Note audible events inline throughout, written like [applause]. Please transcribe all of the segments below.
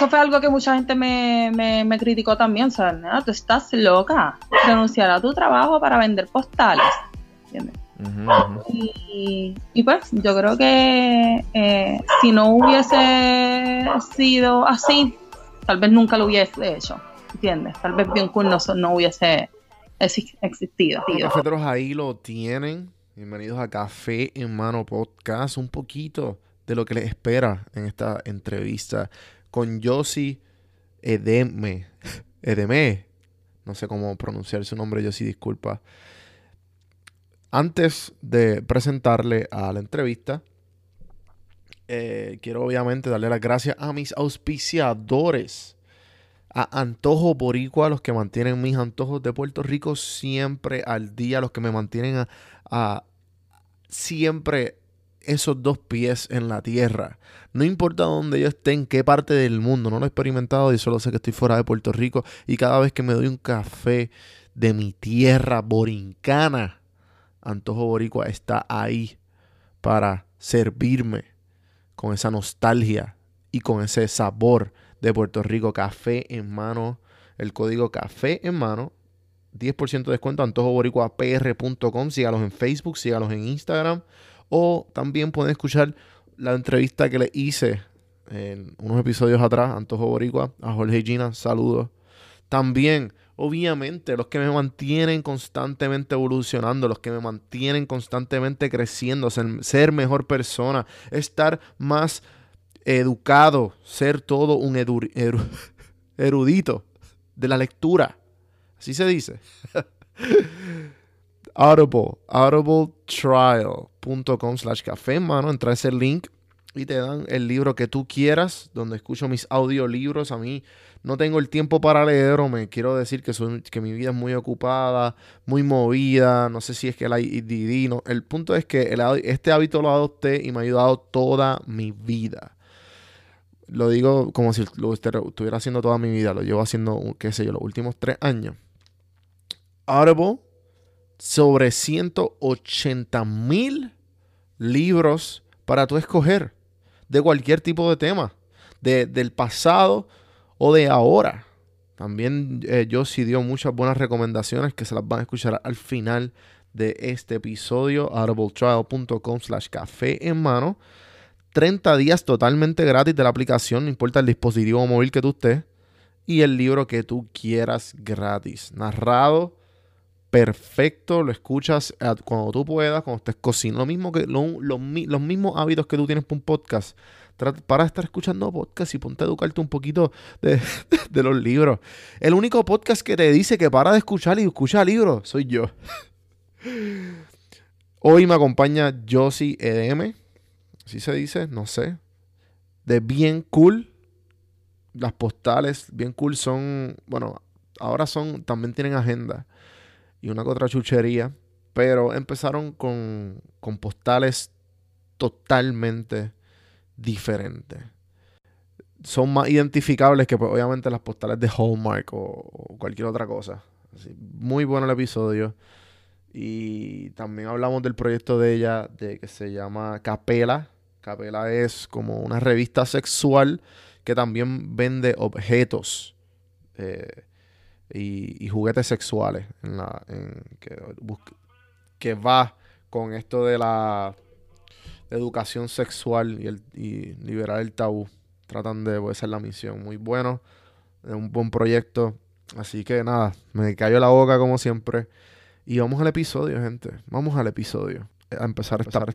eso fue algo que mucha gente me, me, criticó también. O sea, tú estás loca. Renunciar a tu trabajo para vender postales. ¿Entiendes? Y, pues yo creo que eh, si no hubiese sido así, tal vez nunca lo hubiese hecho. ¿Entiendes? Tal vez bien cool no, no hubiese existido. Cafeteros ahí lo tienen. Bienvenidos a Café en Mano Podcast. Un poquito de lo que les espera en esta entrevista con Yossi Edeme. Edeme. No sé cómo pronunciar su nombre, Yossi, disculpa. Antes de presentarle a la entrevista, eh, quiero obviamente darle las gracias a mis auspiciadores. A Antojo Boricua, los que mantienen mis antojos de Puerto Rico siempre al día, los que me mantienen a siempre esos dos pies en la tierra. No importa dónde yo esté, en qué parte del mundo, no lo he experimentado y solo sé que estoy fuera de Puerto Rico y cada vez que me doy un café de mi tierra borincana, Antojo Boricua está ahí para servirme con esa nostalgia y con ese sabor de Puerto Rico. Café en mano, el código café en mano 10% de descuento antojoboricuapr.com. Sígalos en Facebook, sígalos en Instagram. O también pueden escuchar la entrevista que le hice en unos episodios atrás, Antojo Boricua, a Jorge Gina. Saludos. También, obviamente, los que me mantienen constantemente evolucionando, los que me mantienen constantemente creciendo, ser, mejor persona, estar más educado, ser todo un [laughs] erudito de la lectura Así se dice. [laughs] Audible, audibletrial.com slash café, mano. Entra ese link y te dan el libro que tú quieras, donde escucho mis audiolibros. A mí no tengo el tiempo para leer o me quiero decir que, que mi vida es muy ocupada, muy movida. No sé si es que el IDD, no. El punto es que este hábito lo adopté y me ha ayudado toda mi vida. Lo digo como si lo estuviera haciendo toda mi vida. Lo llevo haciendo, qué sé yo, los últimos tres años. Audible sobre 180 mil libros para tú escoger de cualquier tipo de tema, del pasado o de ahora. También eh, yo sí dio muchas buenas recomendaciones que se las van a escuchar al final de este episodio. audibletrial.com slash café en mano. 30 días totalmente gratis de la aplicación, no importa el dispositivo móvil que tú estés. Y el libro que tú quieras gratis. Narrado perfecto, lo escuchas cuando tú puedas, cuando estés cocinando. Lo mismo que los mismos hábitos que tú tienes para un podcast. para estar escuchando podcast y ponte a educarte un poquito [laughs] de, los libros. El único podcast que te dice que para de escuchar y escucha libros soy yo. Hoy me acompaña Josie EDM. Así se dice, no sé. De bien cool. Las postales, bien cool, son. Bueno, ahora son. También tienen agenda y una que chuchería, pero empezaron con, postales totalmente diferentes. Son más identificables que pues, obviamente las postales de Hallmark o, cualquier otra cosa. muy bueno el episodio. Y también hablamos del proyecto de ella, de que se llama Capela. Capela es como una revista sexual que también vende objetos. Eh, y, juguetes sexuales en la, que, va con esto de la educación sexual y, el, y liberar el tabú. Tratan de pues, ser la misión. Muy bueno, es un buen proyecto. Así que nada, me cayó la boca como siempre. Y vamos al episodio, gente. Vamos al episodio. A empezar a estar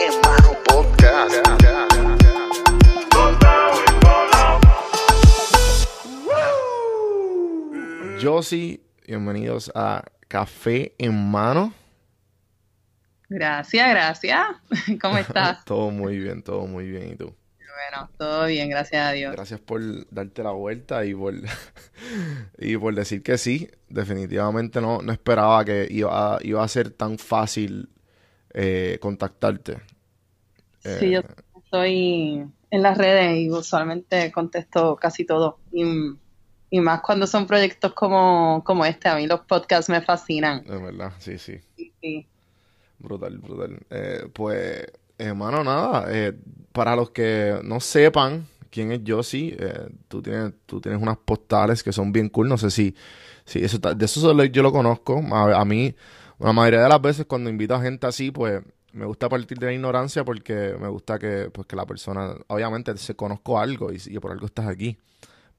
Mano. Gracias, gracias. [laughs] ¿Cómo [laughs] estás? todo muy bien, todo muy bien. ¿Y tú? Bueno, todo bien, gracias a Dios. Gracias por darte la vuelta y por, [laughs] y por decir que sí. Definitivamente no, no esperaba que iba a, iba a ser tan fácil eh, contactarte. Sí, yo eh, estoy en las redes y usualmente contesto casi todo. Y, más cuando son proyectos como, como este. A mí los podcasts me fascinan. Es verdad, sí, sí. Brutal, brutal. Eh, pues, hermano, nada. Eh, para los que no sepan quién es Josie, eh, tú, tienes, tú tienes unas postales que son bien cool. No sé si, si eso, de eso yo lo conozco. A, a mí, la mayoría de las veces cuando invito a gente así, pues me gusta partir de la ignorancia porque me gusta que, pues, que la persona, obviamente, se conozco algo y, por algo estás aquí,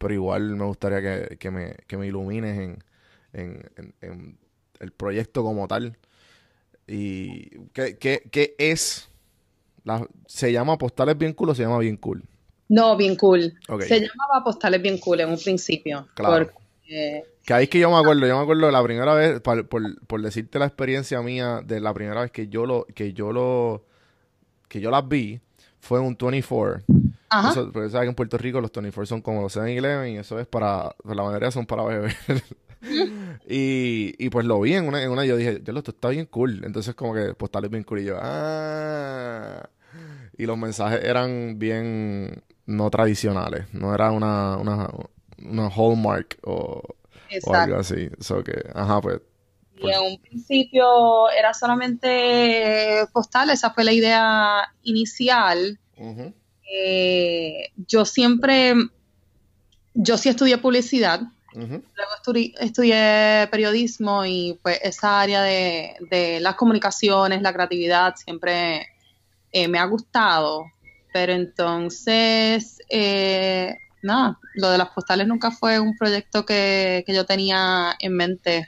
pero igual me gustaría que, me, que me, ilumines en, en, el proyecto como tal. ¿Y qué, qué, es? La, ¿Se llama Postales Bien Cool o se llama Bien Cool? No, Bien Cool. Se llamaba Postales Bien Cool en un principio. Claro. Porque que ahí es que yo me acuerdo, yo me acuerdo de la primera vez, por, por, decirte la experiencia mía de la primera vez que yo lo, que yo lo, que yo las vi, fue en un 24. Ajá. Eso, porque sabes que en Puerto Rico los 24 son como los 7-Eleven y eso es para, pues la mayoría son para beber. [laughs] y, y pues lo vi en una, en una y yo dije, yo esto está bien cool. Entonces como que postales bien cool y yo, ah. Y los mensajes eran bien no tradicionales, no era una, una, una hallmark o o algo así. que, ajá, pues, Y pues. en un principio era postal, postal, esa fue la idea inicial. Eh, yo siempre, yo sí estudié publicidad, luego estudié, periodismo y pues esa área de, las comunicaciones, la creatividad siempre eh, me ha gustado, pero entonces eh, nada, lo de las postales nunca fue un proyecto que, yo tenía en mente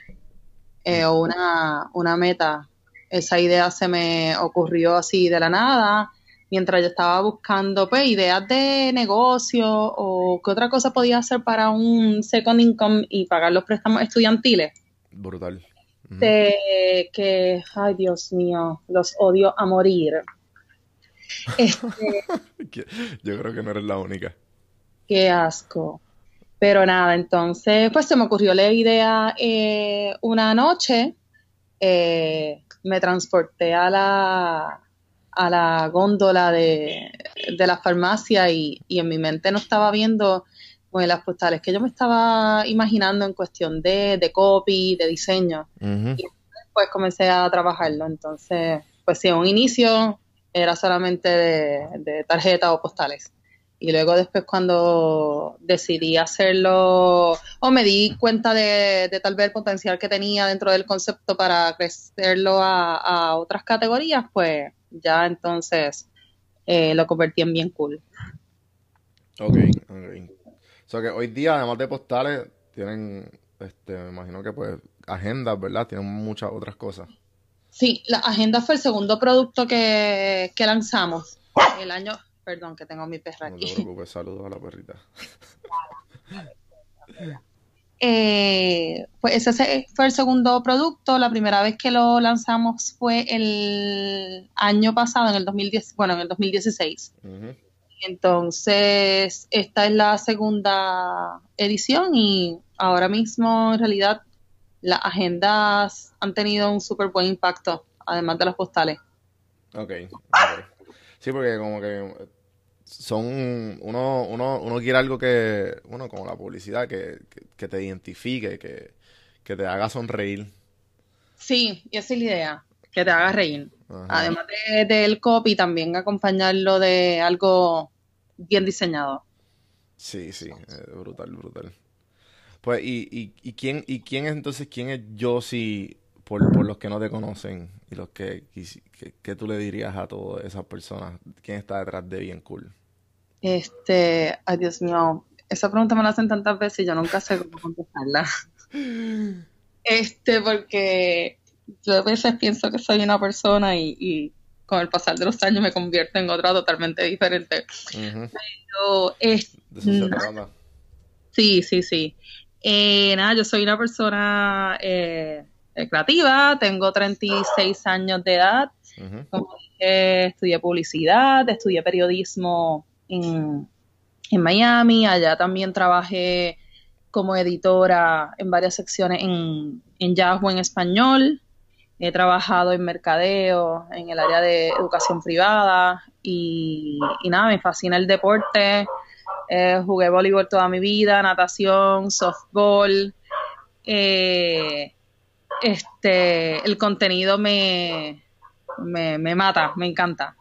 eh, o una, una meta. Esa idea se me ocurrió así de la nada mientras yo estaba buscando pues ideas de negocio o qué otra cosa podía hacer para un second income y pagar los préstamos estudiantiles. Brutal. de, que, ay Dios mío, los odio a morir. [laughs] Este, yo creo que no eres la única qué asco. Pero nada, entonces pues se me ocurrió la idea eh, una noche, eh, me transporté a la, a la góndola de, la farmacia y, en mi mente no estaba viendo pues, las postales que yo me estaba imaginando en cuestión de, de copy, de diseño. Y después comencé a trabajarlo. Entonces, pues sí, un inicio era solamente de, de tarjetas o postales. Y luego después cuando decidí hacerlo o me di cuenta de, tal vez el potencial que tenía dentro del concepto para crecerlo a, otras categorías, pues ya entonces eh, lo convertí en bien cool. Ok, ok. O sea que hoy día, además de postales, tienen, este, me imagino que pues agendas, ¿verdad? Tienen muchas otras cosas. Sí, la agenda fue el segundo producto que, que lanzamos el año, Perdón, que tengo mi perra aquí. No te preocupes, saludos a la perrita. [laughs] Eh, pues ese fue el segundo producto. La primera vez que lo lanzamos fue el año pasado, en el 2010, bueno, en el 2016. Entonces, esta es la segunda edición y ahora mismo, en realidad, las agendas han tenido un súper buen impacto, además de las postales. Ok. okay. Sí, porque como que son uno, uno, uno quiere algo que, bueno, como la publicidad, que, te identifique, que, te haga sonreír. Sí, y esa es la idea, que te haga reír. Además del copy, también acompañarlo de algo bien diseñado. Sí, sí, eh, brutal, brutal. Pues, ¿y, y, y, quién, ¿y quién es entonces, quién es Josie por, por los que no te conocen y los que, que, tú le dirías a todas esas personas? ¿Quién está detrás de Bien Cool? Este, ay Dios mío, esa pregunta me la hacen tantas veces y yo nunca sé cómo contestarla. Este, porque yo a veces pienso que soy una persona y, con el pasar de los años me convierto en otra totalmente diferente. Pero es... Sí, sí, sí. Eh, nada, yo soy una persona eh, creativa, tengo 36 años de edad, como dije, estudié publicidad, estudié periodismo en, en Miami, allá también trabajé como editora en varias secciones en, en Yahoo en español, he trabajado en mercadeo, en el área de educación privada y, nada, me fascina el deporte. Eh, jugué voleibol toda mi vida, natación, softball. Eh, este, el contenido me, me, me mata, me encanta.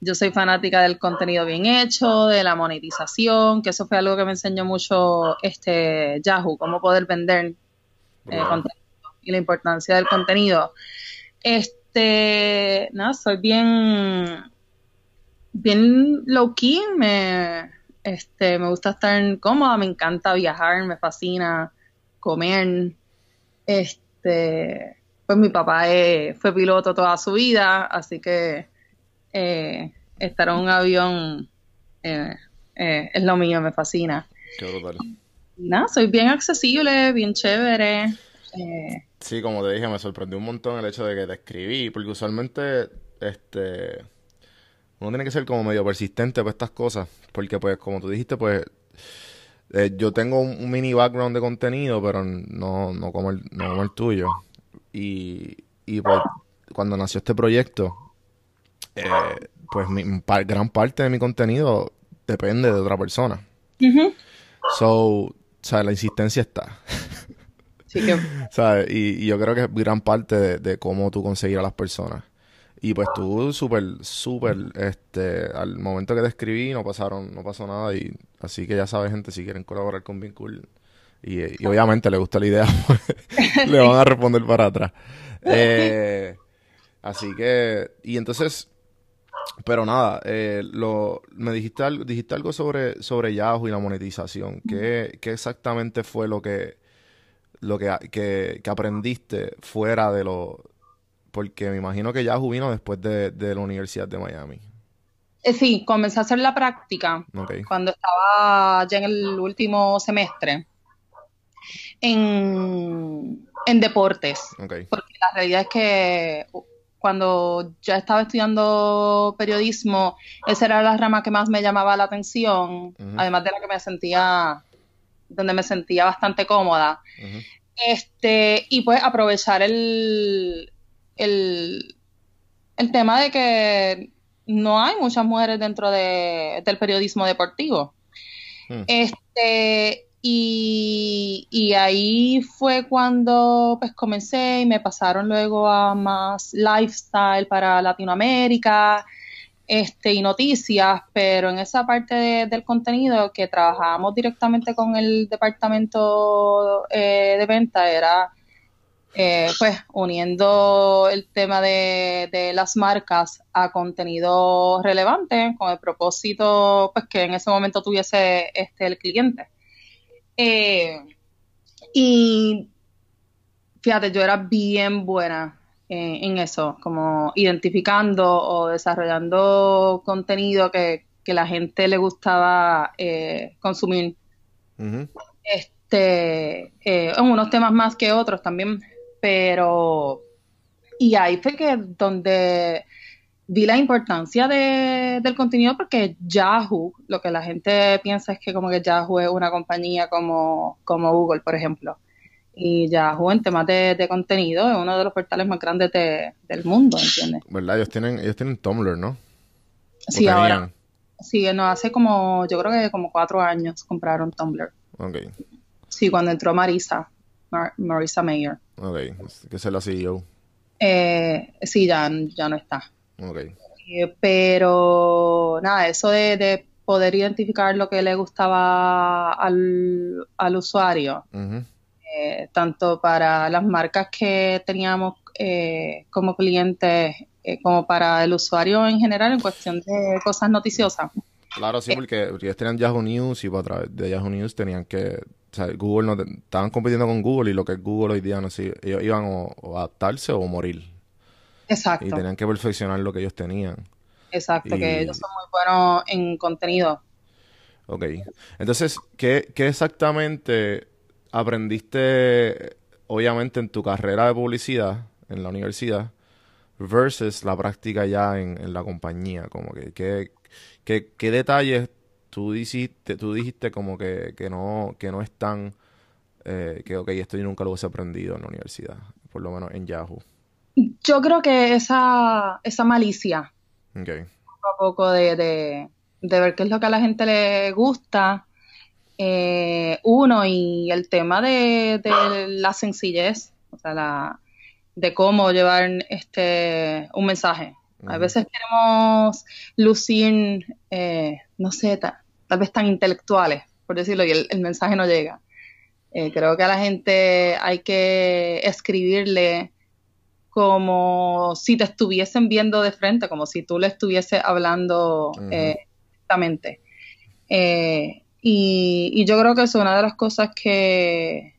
Yo soy fanática del contenido bien hecho, de la monetización, que eso fue algo que me enseñó mucho este Yahoo, cómo poder vender eh, contenido y la importancia del contenido. Este, no, soy bien, bien low key, me, este, me gusta estar cómoda, me encanta viajar, me fascina comer, este, pues mi papá fue piloto toda su vida, así que eh, estar en un avión eh, eh, es lo mío, me fascina. Qué nada, soy bien accesible, bien chévere. Eh, sí, como te dije, me sorprendió un montón el hecho de que te escribí, porque usualmente, este, uno tiene que ser como medio persistente para estas cosas, porque pues, como tú dijiste, pues, yo tengo un, mini background de contenido, pero no, no, como, el, no como el tuyo. Y, y pues, cuando nació este proyecto, eh, pues mi, gran parte de mi contenido depende de otra persona. So, o sea, la insistencia está. Sí que... [laughs] Y, yo creo que es gran parte de, cómo tú conseguir a las personas. Y pues tú súper, súper, este, al momento que te escribí no pasaron, no pasó nada y así que ya sabes gente, si quieren colaborar con Vincul y, y obviamente le gusta la idea, pues, [laughs] le van a responder para atrás. Eh, así que, y entonces, pero nada, eh, lo, me dijiste algo, dijiste algo sobre, sobre Yahoo y la monetización. ¿Qué, qué exactamente fue lo que lo que, que, aprendiste fuera de lo... Porque me imagino que Yahoo vino después de, la Universidad de Miami. Eh, sí, comencé a hacer la práctica cuando estaba ya en el último semestre en, en deportes. Porque la realidad es que cuando ya estaba estudiando periodismo, esa era la rama que más me llamaba la atención, además de la que me sentía, donde me sentía bastante cómoda. Este, y pues aprovechar el, el, el, tema de que no hay muchas mujeres dentro de, del periodismo deportivo. Hmm. Este, y, ahí fue cuando pues comencé y me pasaron luego a más lifestyle para Latinoamérica este, y noticias, pero en esa parte del contenido que trabajábamos directamente con el departamento eh, de venta era eh, pues uniendo el tema de, de, las marcas a contenido relevante con el propósito pues que en ese momento tuviese este el cliente. Eh, y fíjate, yo era bien buena en eso, como identificando o desarrollando contenido que, la gente le gustaba eh, consumir. Este, eh, en unos temas más que otros también, pero y ahí fue que donde vi la importancia de, del contenido porque Yahoo, lo que la gente piensa es que como que Yahoo es una compañía como, como Google, por ejemplo. Y Yahoo en temas de, contenido es uno de los portales más grandes del mundo, ¿entiendes? ¿Verdad? Ellos tienen, ellos tienen Tumblr, ¿no? Sí, ahora. Sí, no, hace como, yo creo que como cuatro años compraron Tumblr. Ok. Sí, cuando entró Marisa, Marisa Mayer. Ok, que es la CEO. Eh, sí, ya, ya no está. Eh, pero nada, eso de, poder identificar lo que le gustaba al, usuario, eh, tanto para las marcas que teníamos eh, como clientes, como para el usuario en general en cuestión de cosas noticiosas. Claro, sí, porque ellos tenían Yahoo News y a través de Yahoo News tenían que o sea, Google no estaban compitiendo con Google y lo que es Google hoy día no sé, ellos iban a adaptarse o morir. Exacto. Y tenían que perfeccionar lo que ellos tenían. Exacto, que ellos son muy buenos en contenido. Ok. Entonces, ¿qué, qué exactamente aprendiste obviamente, en tu carrera de publicidad en la universidad versus la práctica ya en, la compañía? Como que, ¿qué, detalles tú dijiste, tú dijiste como que, no, que no están, eh, que ok, esto yo nunca lo hubiese aprendido en la universidad, por lo menos en Yahoo? Yo creo que esa, esa malicia. Okay. Poco a poco de, de, ver qué es lo que a la gente le gusta. Eh, uno, y el tema de, la sencillez, o sea, la, de cómo llevar este un mensaje. A veces queremos lucir, eh, no sé, tal vez tan intelectuales, por decirlo, y el, mensaje no llega. Eh, creo que a la gente hay que escribirle como si te estuviesen viendo de frente, como si tú le estuvieses hablando eh, directamente. Eh, y, yo creo que es una de las cosas que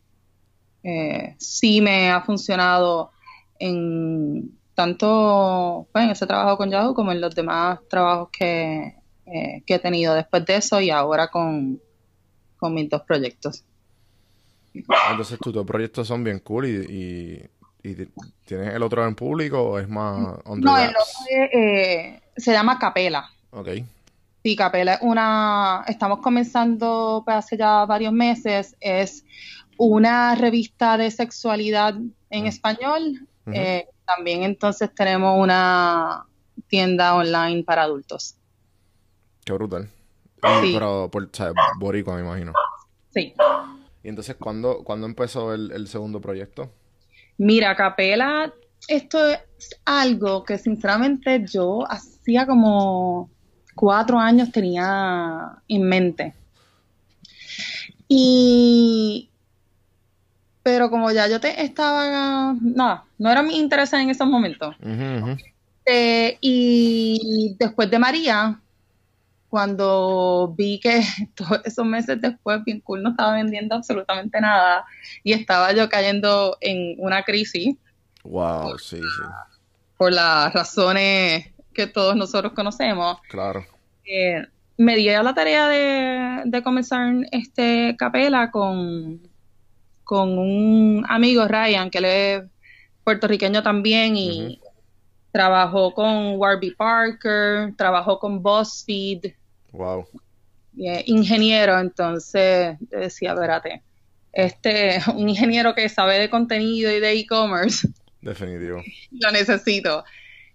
eh, sí me ha funcionado en tanto pues, en ese trabajo con Yahoo como en los demás trabajos que, he tenido después de eso y ahora con, con mis dos proyectos. Entonces tus dos proyectos son bien cool y ¿Y tienes el otro en público o es más No, el otro eh, se llama Capela. Ok. Sí, Capela es una... Estamos comenzando pues, hace ya varios meses. Es una revista de sexualidad en español. Eh, también entonces tenemos una tienda online para adultos. Qué brutal. Sí. Pero por, boricua, me imagino. Sí. ¿Y entonces cuándo, ¿cuándo empezó el, el segundo proyecto? Mira, Capela, esto es algo que sinceramente yo hacía como cuatro años tenía en mente. Y pero como ya yo te estaba nada, no era mi interés en esos momentos. Eh, y después de María, cuando vi que [laughs] todos esos meses después bien cool no estaba vendiendo absolutamente nada y estaba yo cayendo en una crisis. Wow, sí, sí. Por las razones que todos nosotros conocemos. Claro. Eh, me di a la tarea de, comenzar este capela con, con un amigo, Ryan, que él es puertorriqueño también y trabajó con Warby Parker, trabajó con BuzzFeed, Wow. ingeniero, entonces decía, espérate, este, un ingeniero que sabe de contenido y de e-commerce. Definitivo. [laughs] Lo necesito.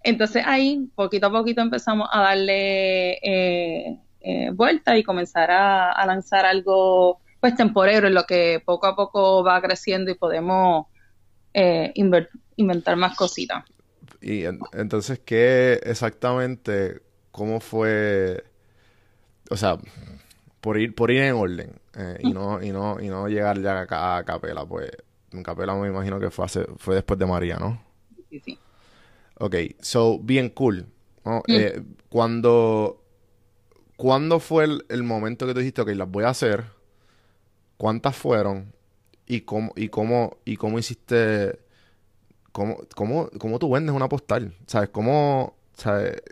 Entonces ahí, poquito a poquito empezamos a darle eh, eh, vuelta y comenzar a, lanzar algo pues temporero en lo que poco a poco va creciendo y podemos eh, inventar más cositas. Y entonces, ¿qué exactamente, cómo fue o sea, por ir, por ir en orden eh, y, no, y, no, y no llegar ya a, Capela, pues en Capela me imagino que fue, fue después de María, ¿no? Sí, sí. Ok, so, bien cool. Eh, cuando, ¿Cuándo fue el, momento que tú dijiste, ok, las voy a hacer? ¿Cuántas fueron? ¿Y cómo, y cómo, y cómo hiciste... ¿Cómo, cómo, cómo tú vendes una postal? ¿Sabes? ¿Cómo... ¿sabes?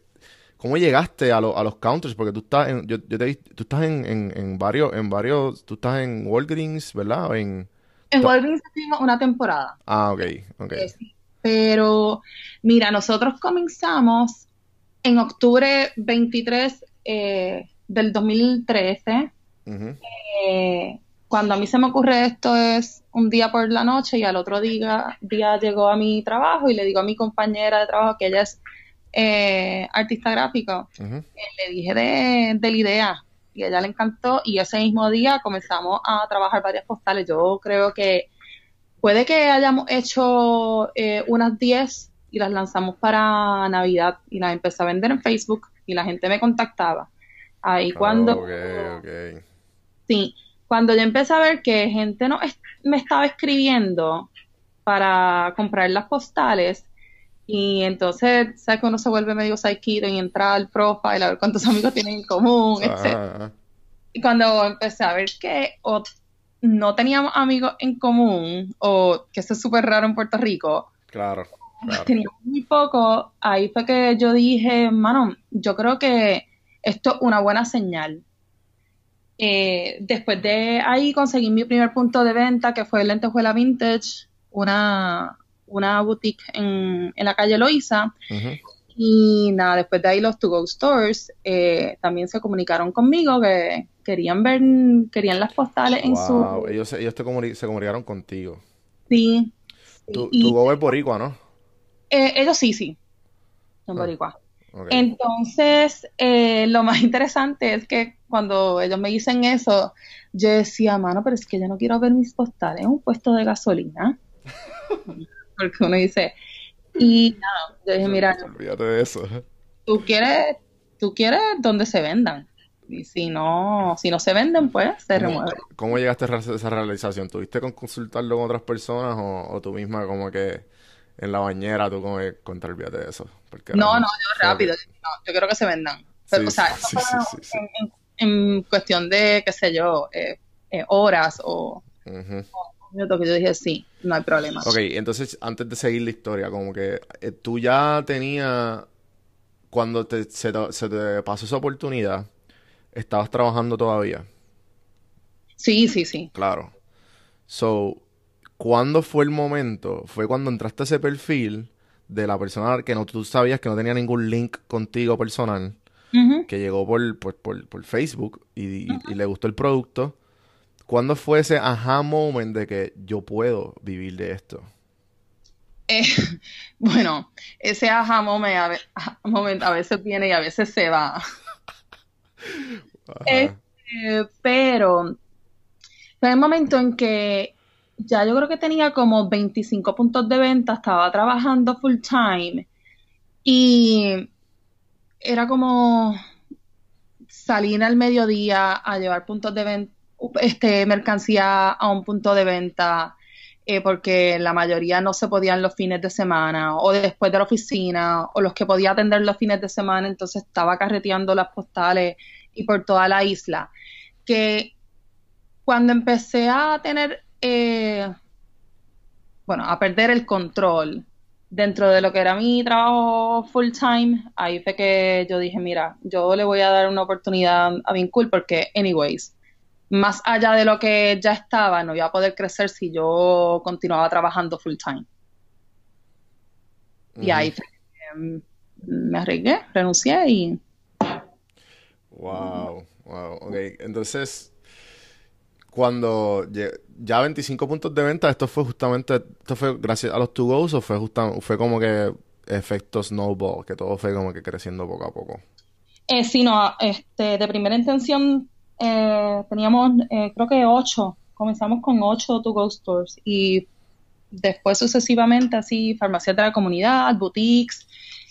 ¿Cómo llegaste a, a los counters? Porque tú estás en, yo, yo te, tú estás en, en, varios, en varios, tú estás en Walgreens, ¿verdad? En, en Walgreens hicimos una temporada. Ah, ok, ok. Eh, pero, mira, nosotros comenzamos en octubre 23 eh, del 2013. Eh, cuando a mí se me ocurre esto es un día por la noche y al otro día, día llegó a mi trabajo y le digo a mi compañera de trabajo que ella es eh, artista gráfico, eh, le dije de, la idea y a ella le encantó y ese mismo día comenzamos a trabajar varias postales. Yo creo que puede que hayamos hecho eh, unas 10 y las lanzamos para Navidad y las empecé a vender en Facebook y la gente me contactaba. Ahí cuando... Sí, cuando yo empecé a ver que gente no me estaba escribiendo para comprar las postales, y entonces, ¿sabes que uno se vuelve medio psychido y entra al profile a ver cuántos [laughs] amigos tienen en común, etc. Y cuando empecé a ver que o no teníamos amigos en común, o que eso es súper raro en Puerto Rico, claro, teníamos muy poco, ahí fue que yo dije, mano, yo creo que esto es una buena señal. Eh, después de ahí conseguí mi primer punto de venta, que fue Lentejuela Vintage, una, una boutique en, en la calle Loiza. Y nada, después de ahí los To Go Stores eh, también se comunicaron conmigo que querían ver, querían las postales en su... Ellos, ellos te se comunicaron contigo. Sí. Tu, tu Go es boricua, ¿no? Eh, ellos sí, sí. Son ah, boricua. Entonces, eh, lo más [laughs] interesante es que cuando ellos me dicen eso, yo decía, mano, pero es que yo no quiero ver mis postales en un puesto de gasolina. [laughs] Porque uno dice, y nada, yo dije, mira, olvídate de eso. Tú quieres, tú quieres donde se vendan. Y si no, si no se venden, pues se remueven. ¿Cómo llegaste a esa realización? ¿Tuviste con consultarlo con otras personas o, tú misma como que en la bañera tú como que contra de eso? no, no, yo rápido. yo quiero que se vendan. o sea, en, cuestión de, qué sé yo, eh, eh, horas o, minutos que yo dije sí, no hay problema. Ok, entonces antes de seguir la historia, como que eh, tú ya tenías, cuando te, se, te, pasó esa oportunidad, estabas trabajando todavía. Sí, sí, sí. Claro. So, ¿cuándo fue el momento? Fue cuando entraste a ese perfil de la persona que no tú sabías que no tenía ningún link contigo personal, que llegó por, por, Facebook y, le gustó el producto ¿Cuándo fue ese aha moment de que yo puedo vivir de esto? Eh, [laughs] bueno, ese aha moment a, veces viene y a veces se va. [laughs] Este, pero fue el momento en que ya yo creo que tenía como 25 puntos de venta, estaba trabajando full time y era como salir al mediodía a llevar puntos de venta este, mercancía a un punto de venta eh, porque la mayoría no se podían los fines de semana o después de la oficina o los que podía atender los fines de semana, entonces estaba carreteando las postales y por toda la isla. Que cuando empecé a tener, eh, bueno, a perder el control dentro de lo que era mi trabajo full time, ahí fue que yo dije, mira, yo le voy a dar una oportunidad a Vincul porque, anyways, más allá de lo que ya estaba, no iba a poder crecer si yo continuaba trabajando full time. Y ahí em, me arriesgué, renuncié y... Wow, wow, ok. Entonces, cuando ya 25 puntos de venta, esto fue justamente, esto fue gracias a los two goes o fue justamente, fue como que efecto snowball, que todo fue como que creciendo poco a poco. Eh, sí, no, este, de primera intención eh, teníamos eh, creo que ocho, comenzamos con ocho to-go stores y después sucesivamente así farmacias de la comunidad, boutiques,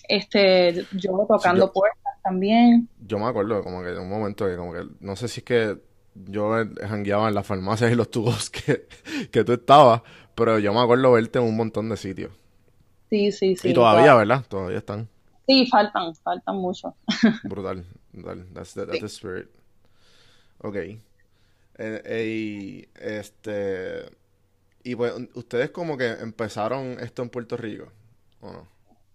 este, yo tocando puertas también. Yo me acuerdo como que en un momento que como que, no sé si es que yo jangueaba en las farmacias y los tubos [laughs] que, que tú estabas, pero yo me acuerdo verte en un montón de sitios. Sí, sí, sí. Y todavía, ¿verdad? Todavía están. Sí, faltan, faltan mucho. [laughs] brutal, brutal. That's the, that's the spirit. Ok. Eh, este. Y pues, ¿ustedes como que empezaron esto en Puerto Rico? ¿O no?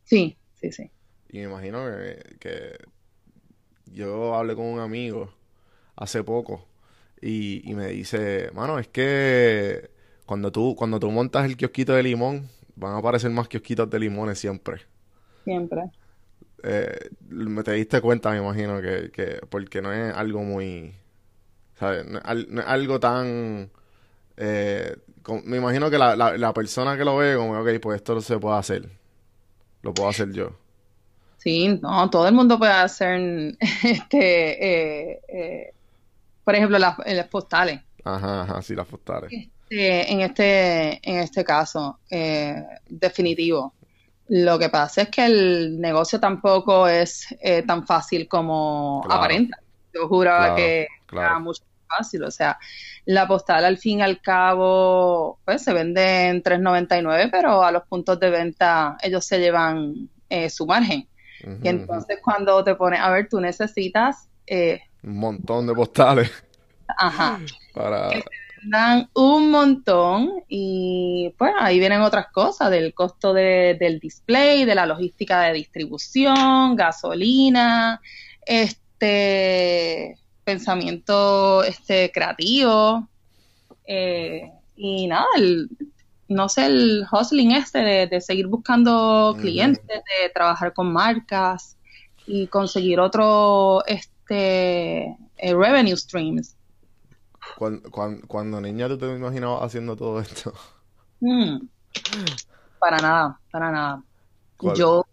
Sí, sí, sí. Y me imagino que, yo hablé con un amigo hace poco y, me dice, mano, es que cuando tú, cuando tú montas el kiosquito de limón, van a aparecer más kiosquitos de limones siempre. Siempre. Eh, me te diste cuenta, me imagino, que, que porque no es algo muy ¿sabes? No, es algo tan... Eh, me imagino que la, la, persona que lo ve como, ok, pues esto se puede hacer. Lo puedo hacer yo. Sí, no, todo el mundo puede hacer, [laughs] este, eh, eh, por ejemplo, las, postales. Ajá, ajá, sí, las postales. Este, en este, en este caso, definitivo. Lo que pasa es que el negocio tampoco es tan fácil como aparenta. Yo juraba que era mucho más fácil. O sea, la postal al fin y al cabo, pues se vende en 3.99, pero a los puntos de venta ellos se llevan eh, su margen. y entonces cuando te pones a ver, tú necesitas... Eh, un montón de postales. [laughs] Ajá. Para... dan un montón y pues ahí vienen otras cosas del costo del display, de la logística de distribución, gasolina, este pensamiento este, creativo. Eh, y nada, no sé, el hustling este de, seguir buscando clientes, de trabajar con marcas y conseguir otro este eh, revenue streams. Cuando, cuando, niña tú te imaginabas haciendo todo esto. Mm. para nada, para nada. Yo,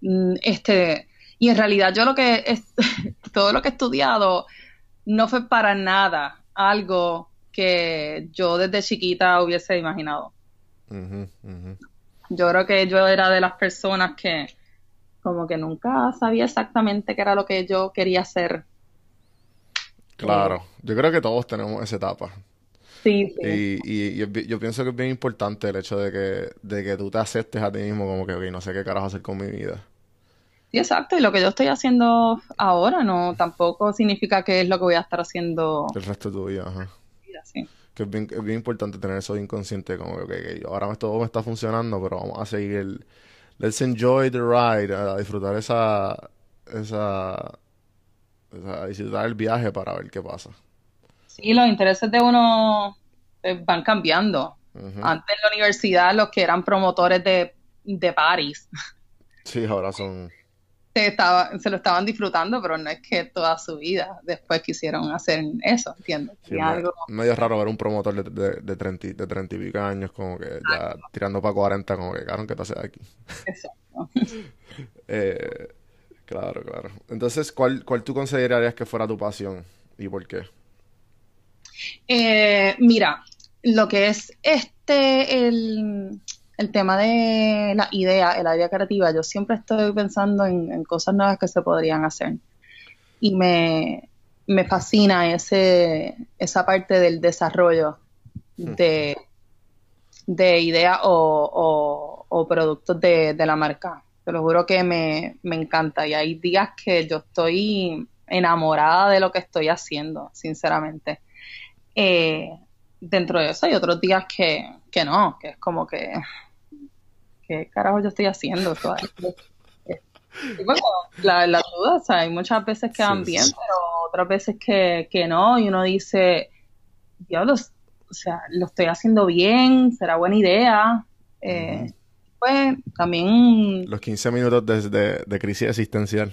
mm, este, y en realidad yo lo que, es, [laughs] todo lo que he estudiado no fue para nada algo que yo desde chiquita hubiese imaginado. Yo creo que yo era de las personas que como que nunca sabía exactamente qué era lo que yo quería hacer. Claro, eh, yo creo que todos tenemos esa etapa. Sí, sí. Y, yo pienso que es bien importante el hecho de que, de que tú te aceptes a ti mismo como que, no sé qué carajo hacer con mi vida. Sí, exacto. Y lo que yo estoy haciendo ahora no tampoco significa que es lo que voy a estar haciendo el resto de tu vida. Ajá. Que es bien, es bien importante tener eso inconsciente, como que, ahora todo me está funcionando, pero vamos a seguir el... Let's enjoy the ride, a disfrutar esa... esa, a disfrutar el viaje para ver qué pasa. Sí, los intereses de uno eh, van cambiando. Antes en la universidad los que eran promotores de, de paris. Sí, ahora son se, estaba, se lo estaban disfrutando, pero no es que toda su vida después quisieron hacer eso, ¿entiendes? algo... medio raro ver un promotor de, de, de, 30, de 30 y pico años como que ya tirando para 40, como que, claro, ¿qué te hace aquí? Exacto. [laughs] eh, claro, claro. Entonces, ¿cuál, ¿cuál tú considerarías que fuera tu pasión y por qué? Eh, mira, lo que es este, el el tema de la idea, el área creativa, yo siempre estoy pensando en, cosas nuevas que se podrían hacer. Y me, fascina ese, esa parte del desarrollo hmm. de, de ideas o, productos de, la marca. Te lo juro que me, encanta. Y hay días que yo estoy enamorada de lo que estoy haciendo, sinceramente. Eh, dentro de eso hay otros días que, que no, que es como que ¿qué carajo yo estoy haciendo? bueno, la, la duda, o sea, hay muchas veces que van bien, pero otras veces que, que no, y uno dice, diablos, o sea, lo estoy haciendo bien, será buena idea. Eh, Pues también... Los 15 minutos de, de, crisis existencial.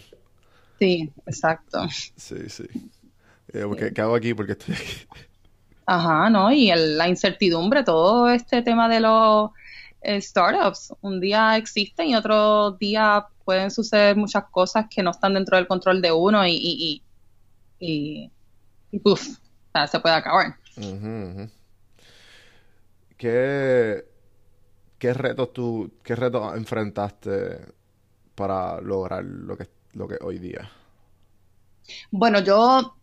Sí, exacto. Sí, sí. Eh, ¿qué, hago aquí? Porque estoy aquí. Ajá, ¿no? Y la incertidumbre, todo este tema de los startups. Un día existen y otro día pueden suceder muchas cosas que no están dentro del control de uno y, y, y, y, se puede acabar. ¿Qué, ¿Qué retos tú, qué retos enfrentaste para lograr lo que, lo que hoy día? Bueno, yo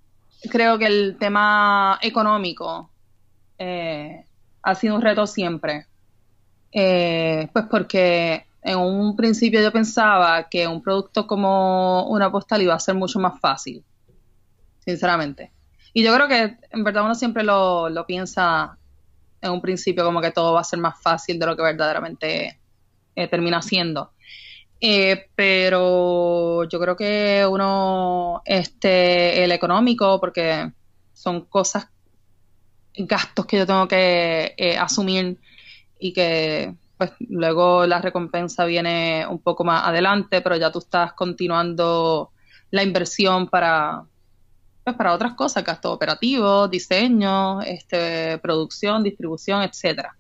creo que el tema económico eh, ha sido un reto siempre. Eh, pues porque en un principio yo pensaba que un producto como una postal iba a ser mucho más fácil, sinceramente. Y yo creo que en verdad uno siempre lo, piensa en un principio como que todo va a ser más fácil de lo que verdaderamente eh, termina siendo. Eh, pero yo creo que uno, este, el económico, porque son cosas, gastos que yo tengo que asumir y que pues luego la recompensa viene un poco más adelante, pero ya tú estás continuando la inversión para pues para otras cosas, gasto operativo, diseño, este, producción, distribución, etcétera.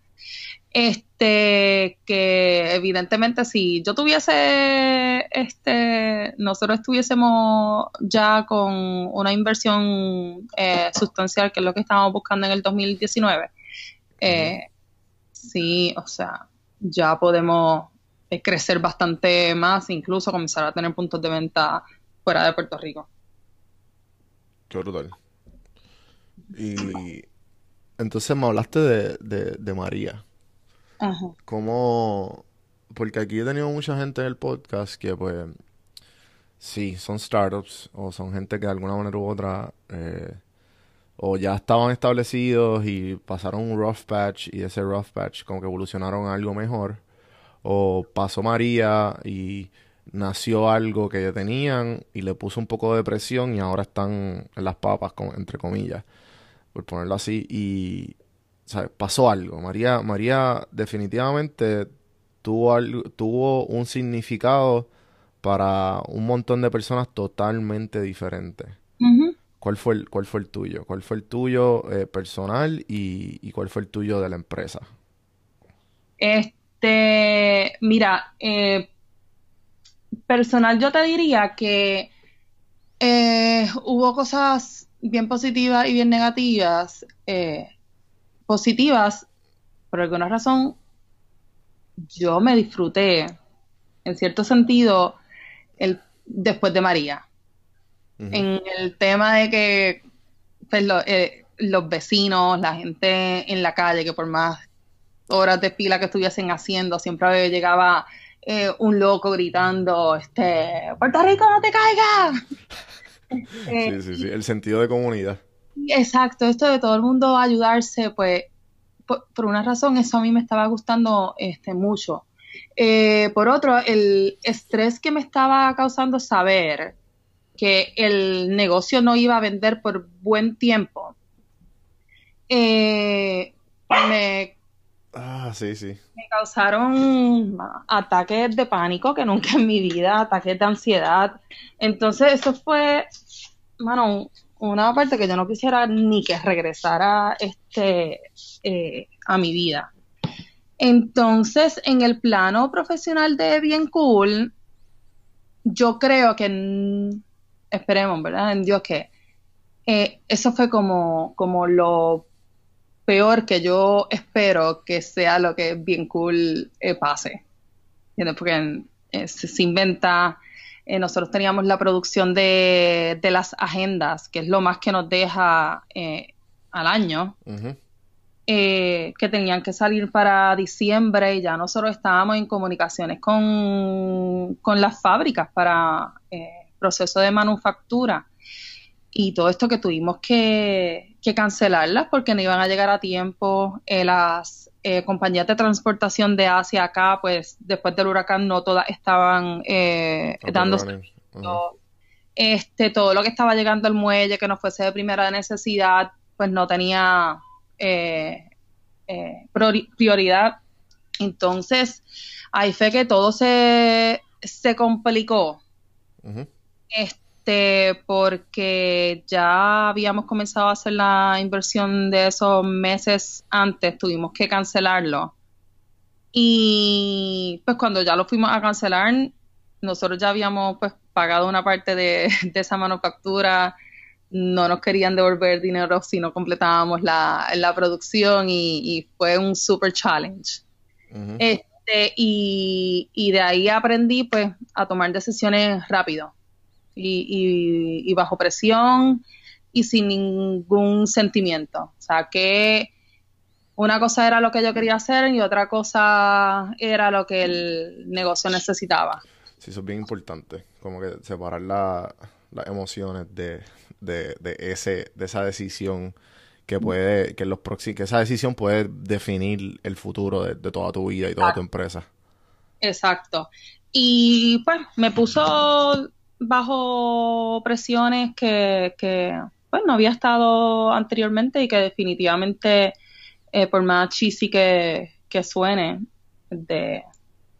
Este, que evidentemente si yo tuviese, este, nosotros estuviésemos ya con una inversión eh, sustancial, que es lo que estábamos buscando en el 2019, eh, sí, o sea, ya podemos eh, crecer bastante más, incluso comenzar a tener puntos de venta fuera de Puerto Rico. Qué brutal. Y entonces me hablaste de, de, María. Ajá. ¿Cómo? Porque aquí he tenido mucha gente en el podcast que pues sí, son startups o son gente que de alguna manera u otra eh, o ya estaban establecidos y pasaron un rough patch y ese rough patch como que evolucionaron a algo mejor o pasó María y nació algo que ya tenían y le puso un poco de presión y ahora están en las papas entre comillas por ponerlo así y pasó algo. María, María definitivamente tuvo, algo, tuvo un significado para un montón de personas totalmente diferentes. ¿Cuál, fue el, ¿Cuál fue el tuyo? ¿Cuál fue el tuyo eh, personal y, cuál fue el tuyo de la empresa? Este, mira, eh, personal yo te diría que eh, hubo cosas bien positivas y bien negativas. positivas, por alguna razón, yo me disfruté, en cierto sentido, el, después de María. En el tema de que pues, eh, los vecinos, la gente en la calle, que por más horas de fila que estuviesen haciendo, siempre llegaba eh, un loco gritando, este, Puerto Rico, no te caigas. [laughs] sí, sí, sí, el sentido de comunidad. Exacto, esto de todo el mundo ayudarse, pues, por, por una razón, eso a mí me estaba gustando este, mucho. Eh, por otro, el estrés que me estaba causando saber que el negocio no iba a vender por buen tiempo, eh, me, ah, sí, sí. me causaron ataques de pánico que nunca en mi vida, ataques de ansiedad. Entonces, eso fue, bueno, una parte que yo no quisiera ni que regresara este, eh, a mi vida. Entonces, en el plano profesional de Bien Cool, yo creo que, esperemos, ¿verdad? En Dios que eh, eso fue como, como lo peor que yo espero que sea lo que Bien Cool eh, pase. Porque eh, se, inventa, nosotros teníamos la producción de, de, las agendas, que es lo más que nos deja al año. Eh, que tenían que salir para diciembre y ya nosotros estábamos en comunicaciones con, con las fábricas para eh, proceso de manufactura y todo esto que tuvimos que, cancelarlas porque no iban a llegar a tiempo. Eh, las compañías de transportación de Asia acá, pues después del huracán no todas estaban dando Este, todo lo que estaba llegando al muelle que no fuese de primera necesidad, pues no tenía eh, eh, prioridad. Entonces, ahí fue que todo se, se complicó. Este, porque ya habíamos comenzado a hacer la inversión de esos meses antes, tuvimos que cancelarlo. Y pues cuando ya lo fuimos a cancelar, nosotros ya habíamos pues pagado una parte de, [laughs] de esa manufactura no nos querían devolver dinero si no completábamos la, producción y, fue un super challenge. este, y, de ahí aprendí pues a tomar decisiones rápido y, bajo presión y sin ningún sentimiento. O sea que una cosa era lo que yo quería hacer y otra cosa era lo que el negocio necesitaba. Sí, eso es bien importante, como que separar las emociones de, de, de, ese, de esa decisión que puede, que los que esa decisión puede definir el futuro de, toda tu vida y toda tu empresa. Exacto. Y pues me puso bajo presiones que, que pues no había estado anteriormente y que definitivamente eh, por más cheesy que, que suene de,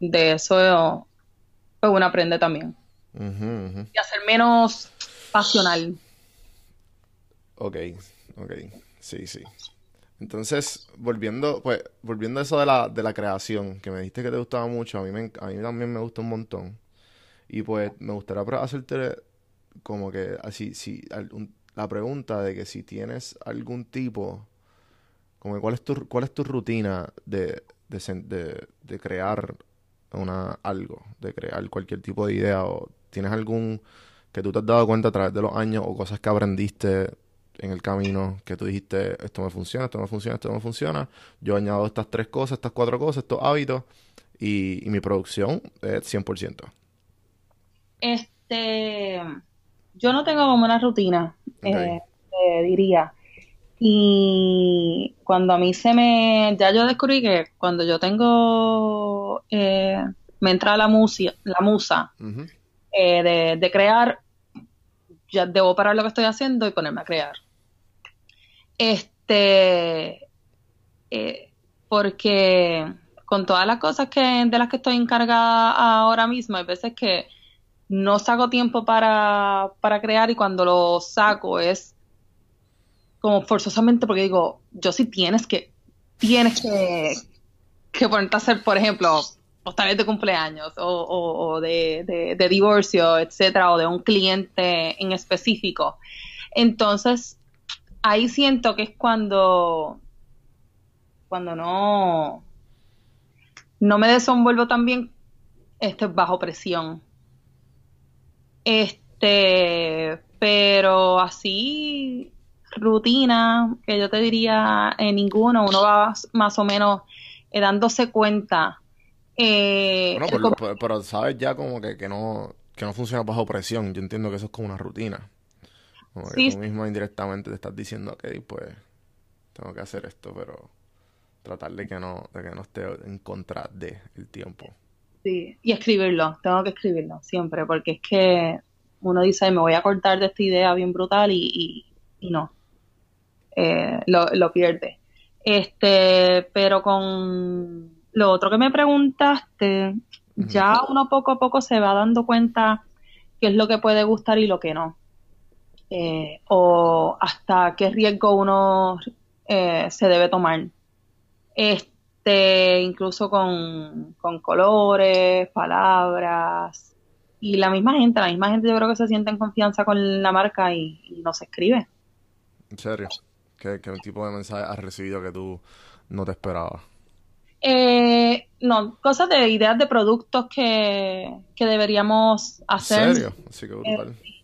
de eso pues uno aprende también. Y hacer menos pasional. Ok, ok, sí, sí. Entonces, volviendo, pues, volviendo a eso de la, de la creación, que me dijiste que te gustaba mucho, a mí, me, a mí también me gusta un montón. Y pues me gustaría hacerte como que así, si, la pregunta de que si tienes algún tipo, como cuál es tu, cuál es tu rutina de, de, de crear una, algo, de crear cualquier tipo de idea, o tienes algún que tú te has dado cuenta a través de los años o cosas que aprendiste en el camino que tú dijiste, esto me funciona, esto no funciona, esto no funciona. Yo añado estas tres cosas, estas cuatro cosas, estos hábitos y, mi producción es 100%. Este, yo no tengo como una rutina, eh, diría. Y cuando a mí se me, ya yo descubrí que cuando yo tengo, eh, me entra la, musa, la musa eh, de, de crear, ya debo parar lo que estoy haciendo y ponerme a crear. Este, eh, porque con todas las cosas que de las que estoy encargada ahora mismo, hay veces que no saco tiempo para, para crear y cuando lo saco es como forzosamente porque digo, yo sí tienes que, tienes que, que ponerte a hacer, por ejemplo, postales de cumpleaños o, de, de, divorcio, etcétera, o de un cliente en específico. Entonces, ahí siento que es cuando, cuando no, no me desenvuelvo también este, bajo presión. Este, pero así, rutina, que yo te diría en ninguno, uno va más o menos eh, dándose cuenta eh, pero, sabes ya como que, que, no, que no funciona bajo presión. Yo entiendo que eso es como una rutina. Como que tú mismo indirectamente te estás diciendo, ok, pues tengo que hacer esto, pero tratar de que no, de que no esté en contra de el tiempo. Sí, y escribirlo, tengo que escribirlo siempre, porque es que uno dice, me voy a cortar de esta idea bien brutal y, y, no, eh, lo, lo pierde. Este, pero con lo otro que me preguntaste, ya uno poco a poco se va dando cuenta qué es lo que puede gustar y lo que no. Eh, o hasta qué riesgo uno eh, se debe tomar. Este, incluso con, colores, palabras. Y la misma gente, la misma gente yo creo que se siente en confianza con la marca y, y nos escribe. ¿En serio? ¿Qué, ¿Qué tipo de mensaje has recibido que tú no te esperabas? Eh, no, cosas de ideas de productos que, deberíamos hacer. ¿En serio? Así que brutal. Eh,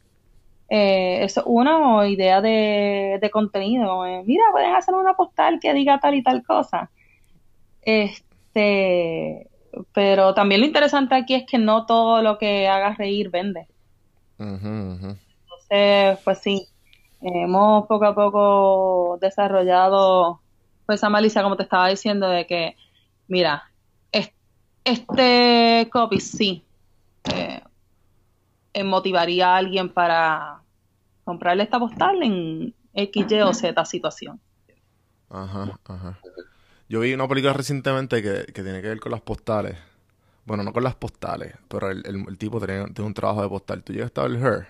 eh, eso, una idea de, de contenido. Eh, mira, pueden hacer una postal que diga tal y tal cosa. Este, pero también lo interesante aquí es que no todo lo que haga reír vende. Entonces, pues sí, hemos poco a poco desarrollado pues, esa malicia, como te estaba diciendo, de que mira, este copy sí eh, eh, motivaría a alguien para comprarle esta postal en X, Y o Z situación. Ajá, ajá. Yo vi una película recientemente que, tiene que ver con las postales. Bueno, no con las postales, pero el, tipo tiene, un trabajo de postal. ¿Tú llegaste a ver Her?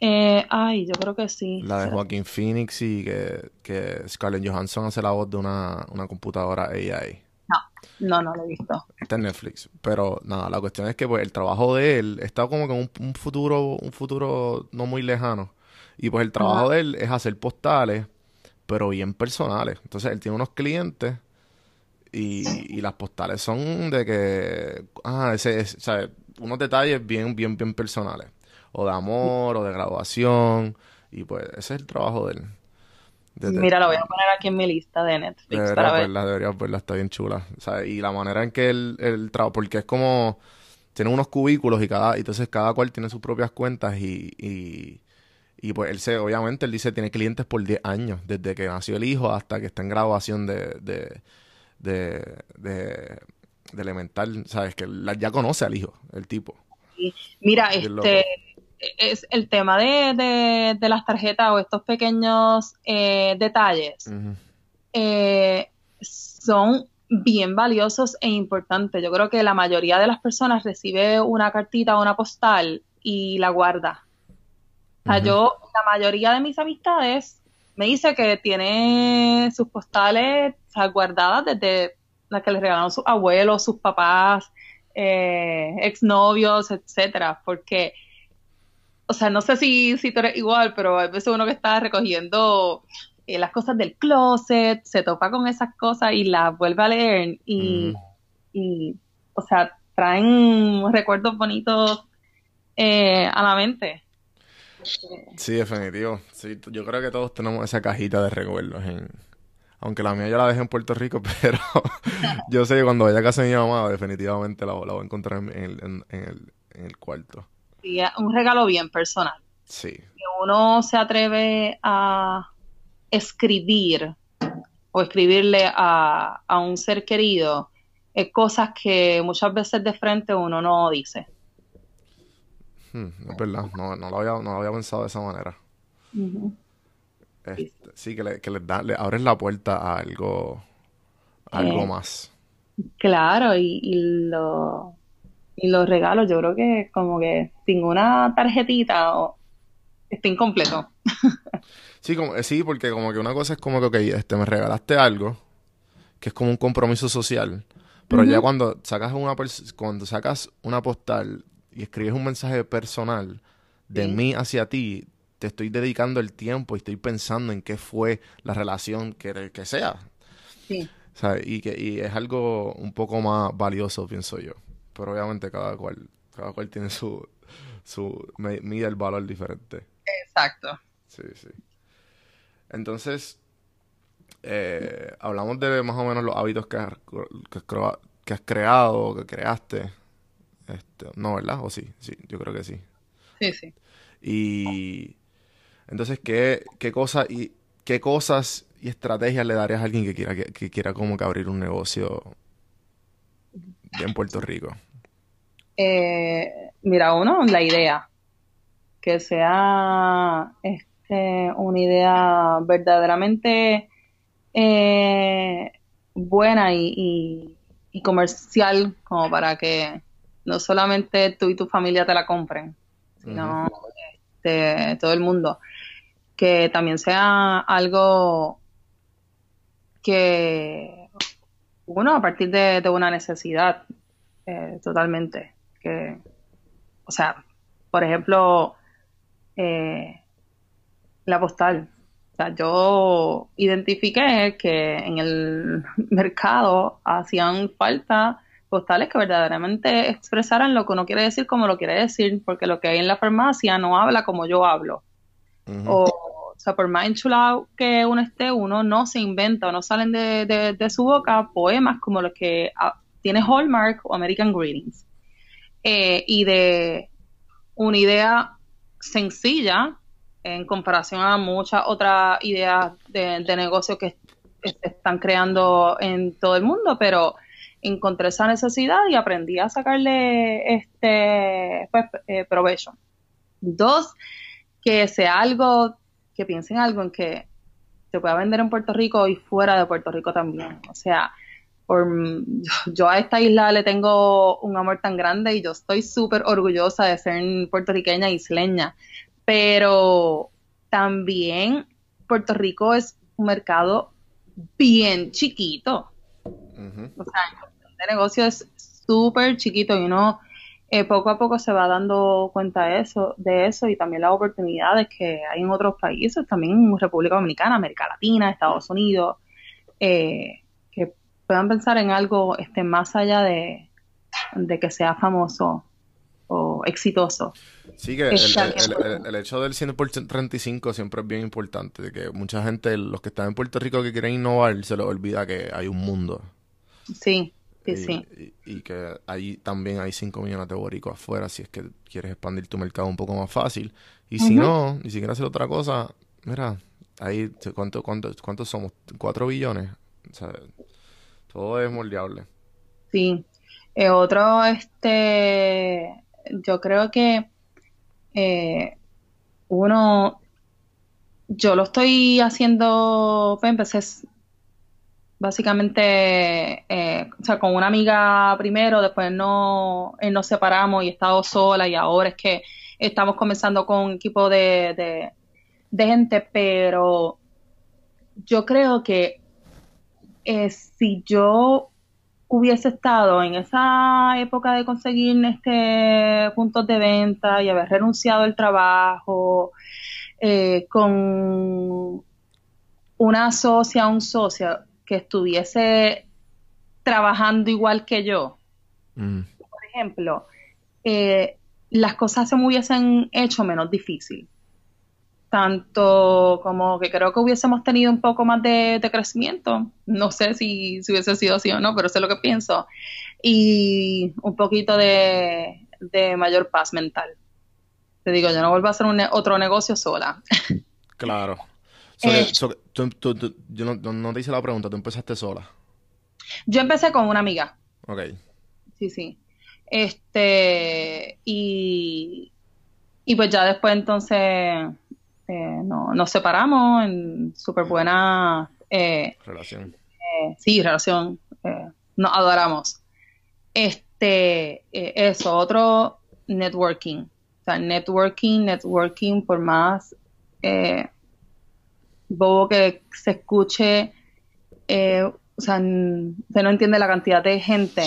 Eh, ay, yo creo que sí. La de Joaquín Phoenix y que, que Scarlett Johansson hace la voz de una, computadora AI. No, no, no lo he visto. Está en Netflix. Pero nada, la cuestión es que pues el trabajo de él está como que en un, futuro, un futuro no muy lejano. Y pues el trabajo de él es hacer postales, pero bien personales. Entonces él tiene unos clientes y, y las postales son de que, ah, ese, o sea, unos detalles bien, bien, bien personales o de amor, o de graduación. Y pues ese es el trabajo de él. Mira, lo voy a poner aquí en mi lista de Netflix debería para ver. Verla, deberías verla, está bien chula. Y la manera en que él, el trabajo, porque es como, tiene unos cubículos y cada, entonces cada cual tiene sus propias cuentas y, y, y pues él se, obviamente, él dice, tiene clientes por 10 años, desde que nació el hijo hasta que está en graduación de, de, de, de, elemental, sabes, que ya conoce al hijo, el tipo. Mira, este es el tema de, de, las tarjetas o estos pequeños eh, detalles eh, son bien valiosos e importantes. Yo creo que la mayoría de las personas recibe una cartita o una postal y la guarda. O sea, yo, la mayoría de mis amistades me dice que tiene sus postales guardadas desde las que les regalaron sus abuelos, sus papás, eh, exnovios, etcétera, porque o sea, no sé si, si tú eres igual, pero a veces uno que está recogiendo eh, las cosas del closet, se topa con esas cosas y las vuelve a leer y, y o sea, traen recuerdos bonitos eh, a la mente. Sí, definitivo. Sí, yo creo que todos tenemos esa cajita de recuerdos. En... Aunque la mía yo la dejé en Puerto Rico, [laughs] pero yo sé que cuando vaya a casa de mi mamá, definitivamente la, voy a encontrar en el, en el, en el cuarto un regalo bien personal. Sí. Que uno se atreve a escribir o escribirle a, un ser querido es cosas que muchas veces de frente uno no dice. Hmm, es verdad, no, lo había, pensado de esa manera. Este, sí, que, le, que les, da, le abres la puerta a algo, algo Eh, más. claro, y, y, lo, y los regalos, yo creo que como que sin una tarjetita o, está incompleto. [laughs] Sí, como, eh, sí, porque como que una cosa es como que, ok, este, me regalaste algo, que es como un compromiso social, pero ya cuando sacas una, cuando sacas una postal y escribes un mensaje personal de Sí, mí hacia ti, te estoy dedicando el tiempo y estoy pensando en qué fue la relación que, que sea, sí. Y que y es algo un poco más valioso, pienso yo. Pero obviamente cada cual, cada cual tiene su, su, mide el valor diferente. exacto. Sí, sí. Entonces, eh, hablamos de más o menos los hábitos que has, que has creado, que creaste. Este, no, ¿verdad? ¿O sí? Sí, yo creo que sí. Sí, sí. Y entonces, ¿qué, qué cosas y qué cosas y estrategias le darías a alguien que quiera que, que quiera como que abrir un negocio en Puerto Rico? Eh, mira, uno, la idea, que sea este, una idea verdaderamente eh, buena y, y- y comercial como para que no solamente tú y tu familia te la compren, sino este, todo el mundo. Que también sea algo que, uno, a partir de, de una necesidad, eh, totalmente. Que, o sea, por ejemplo, eh, la postal. O sea, yo identifiqué que en el [laughs] mercado hacían falta postales que verdaderamente expresaran lo que uno quiere decir como lo quiere decir, porque lo que hay en la farmacia no habla como yo hablo. O, o sea, por más enchulado que uno esté, uno no se inventa o no salen de, de- de su boca poemas como los que ah, tiene Hallmark o American Greetings. Eh, y de una idea sencilla en comparación a muchas otras ideas de, de negocio que es- están creando en todo el mundo, pero encontré esa necesidad y aprendí a sacarle este pues, eh, provecho. Dos, que sea algo, que piensen algo en que se pueda vender en Puerto Rico y fuera de Puerto Rico también. O sea, [laughs] yo, a esta isla le tengo un amor tan grande y yo estoy súper orgullosa de ser puertorriqueña isleña, pero también Puerto Rico es un mercado bien chiquito. Ujú. O sea, de negocio es súper chiquito y uno eh, poco a poco se va dando cuenta de eso, de eso y también las oportunidades que hay en otros países, también en República Dominicana, América Latina, Estados Unidos, eh, que puedan pensar en algo este, más allá de, de que sea famoso o exitoso. Sí, que el, el- el- el- el hecho del 100 por 35 siempre es bien importante, de que mucha gente, los que están en Puerto Rico que quieren innovar, se les olvida que hay un mundo Sí, sí, y, sí. y- y que ahí también hay 5 millones de boricos afuera si es que quieres expandir tu mercado un poco más fácil. Y si Ujú. no, ni siquiera hacer otra cosa, mira, ahí, ¿cuánto, cuánto, ¿cuántos somos? ¿4 billones? O sea, todo es moldeable. Sí. Eh, otro, este, yo creo que eh, uno, yo lo estoy haciendo, pues empecé básicamente, eh, o sea, con una amiga primero, después no, eh, nos separamos y he estado sola y ahora es que estamos comenzando con un equipo de, de, gente, pero yo creo que eh, si yo hubiese estado en esa época de conseguir este puntos de venta y haber renunciado al trabajo con una socia un socio que estuviese trabajando igual que yo, Mm, por ejemplo, eh, las cosas se me hubiesen hecho menos difícil. Tanto como que creo que hubiésemos tenido un poco más de, de crecimiento. No sé si, si hubiese sido así o no, pero eso es lo que pienso. Y un poquito de, de mayor paz mental. Te digo, yo no vuelvo a hacer un otro negocio sola. [laughs] claro. So que- Eh, so que tú- tú- tú- yo no, te hice la pregunta, tú empezaste sola. yo empecé con una amiga. Ok. Sí, sí. Este, y, y pues ya después entonces eh, no, nos separamos en súper buena eh, relación. Sí, relación. nos adoramos. Este, eso, otro networking. O sea, networking, networking, por más bobo que se escuche, o sea, se no entiende la cantidad de gente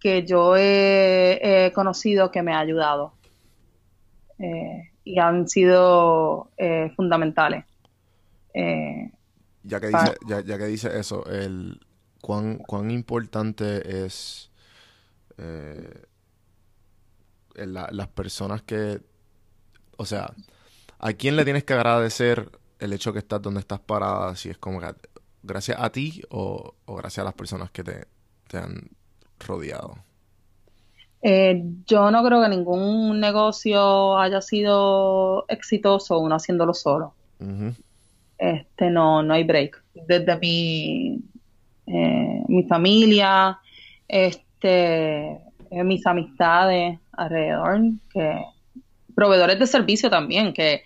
que yo he, conocido que me ha ayudado. y han sido fundamentales. Eh, ya que dice, ya, ya, que dice eso, el cuán, cuán importante es eh, las personas que, o sea, ¿a quién le tienes que agradecer el hecho que estás donde estás parada? Si es como gracias a ti o, gracias a las personas que te, han rodeado. Eh, yo no creo que ningún negocio haya sido exitoso uno haciéndolo solo este no, no hay break. Desde mi, eh, mi familia, este, eh, mis amistades alrededor, que proveedores de servicio también, que,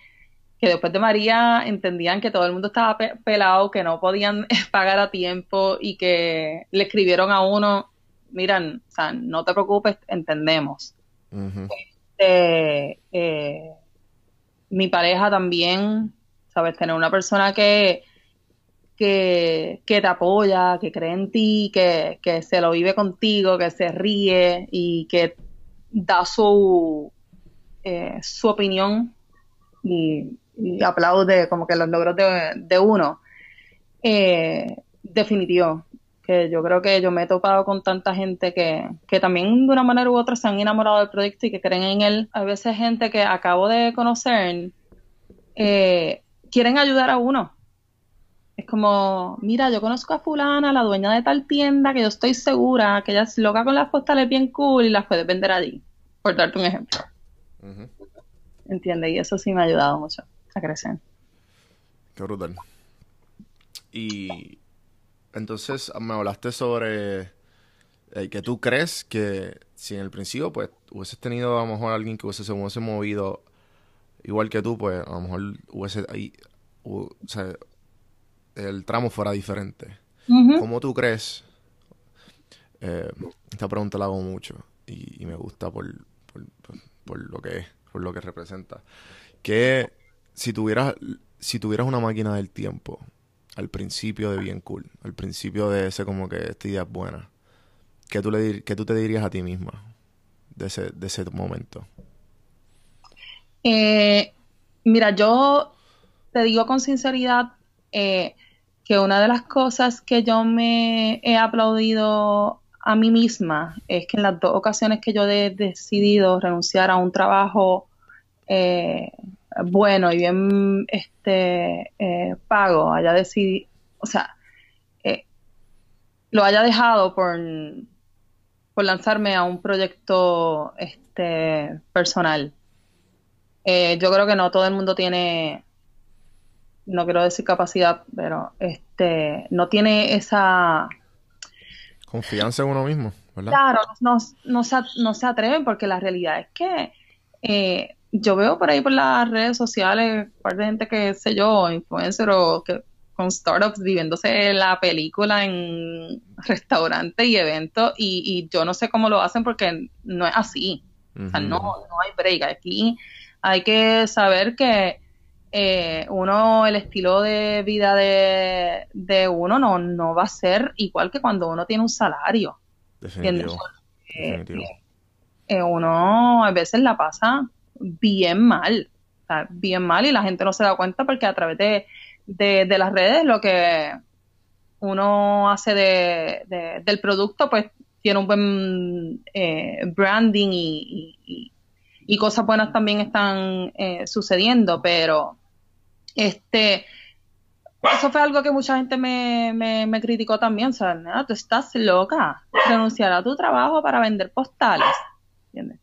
que después de María entendían que todo el mundo estaba pelado, que no podían [laughs] pagar a tiempo y que le escribieron a uno, miran, o sea, no te preocupes, entendemos. Este, eh, mi pareja también ¿sabes? Tener una persona que, que, te apoya, que cree en ti, que, se lo vive contigo, que se ríe y que da su, eh, su opinión y, aplaude como que los logros de, uno. Eh, definitivo, que yo creo que yo me he topado con tanta gente que, que también de una manera u otra se han enamorado del proyecto y que creen en él. A veces gente que acabo de conocer eh, quieren ayudar a uno. Es como, mira, yo conozco a fulana, la dueña de tal tienda, que yo estoy segura que ella es loca con las postales bien cool y las puedes vender allí, por darte un ejemplo. entiende ¿Entiendes? Y eso sí me ha ayudado mucho a crecer. Qué brutal. Y entonces me hablaste sobre eh, que tú crees que si en el principio pues hubieses tenido a lo mejor alguien que hubiese, se hubiese movido igual que tú, pues a lo mejor hubiese ahí, o sea, el tramo fuera diferente. ¿Cómo tú crees? Eh, esta pregunta la hago mucho y, me gusta por, por, lo que es, por lo que representa. Que si tuvieras, si tuvieras una máquina del tiempo al principio de Bien Cool, al principio de ese como que esta idea es buena, ¿qué tú, le, qué tú te dirías a ti misma de ese, de ese momento? Eh, mira, yo te digo con sinceridad eh, que una de las cosas que yo me he aplaudido a mí misma es que en las dos ocasiones que yo he decidido renunciar a un trabajo eh, bueno y bien este pago, haya decidido, o sea, lo haya dejado por, por lanzarme a un proyecto este personal. Eh, yo creo que no todo el mundo tiene, no quiero decir capacidad, pero este, no tiene esa confianza en uno mismo, ¿verdad? Claro, no, no, se, no se atreven porque la realidad es que eh, yo veo por ahí por las redes sociales un par de gente que sé yo, influencer o que con startups viviéndose la película en restaurantes y eventos y, yo no sé cómo lo hacen porque no es así. O sea, no, no hay break. Aquí hay que saber que eh, uno, el estilo de vida de, de uno no, no va a ser igual que cuando uno tiene un salario. Definitivo. Eh, eh, uno a veces la pasa bien mal, bien mal y la gente no se da cuenta porque a través de, de, las redes lo que uno hace de, del producto pues tiene un buen branding y, y cosas buenas también están eh, sucediendo, pero este eso fue algo que mucha gente me, me, criticó también, o sea, tú estás loca, renunciar a tu trabajo para vender postales, ¿entiendes?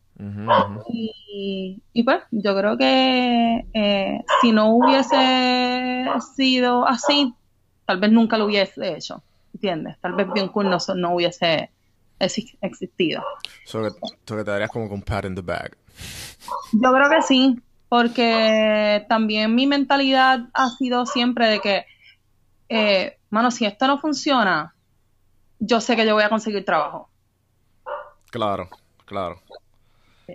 Y, pues yo creo que eh, si no hubiese sido así, tal vez nunca lo hubiese hecho, ¿entiendes? Tal vez bien cool no, no hubiese existido. So que, te darías como con pat in the bag. Yo creo que sí. porque también mi mentalidad ha sido siempre de que, eh, mano, si esto no funciona, yo sé que yo voy a conseguir trabajo. Claro, claro.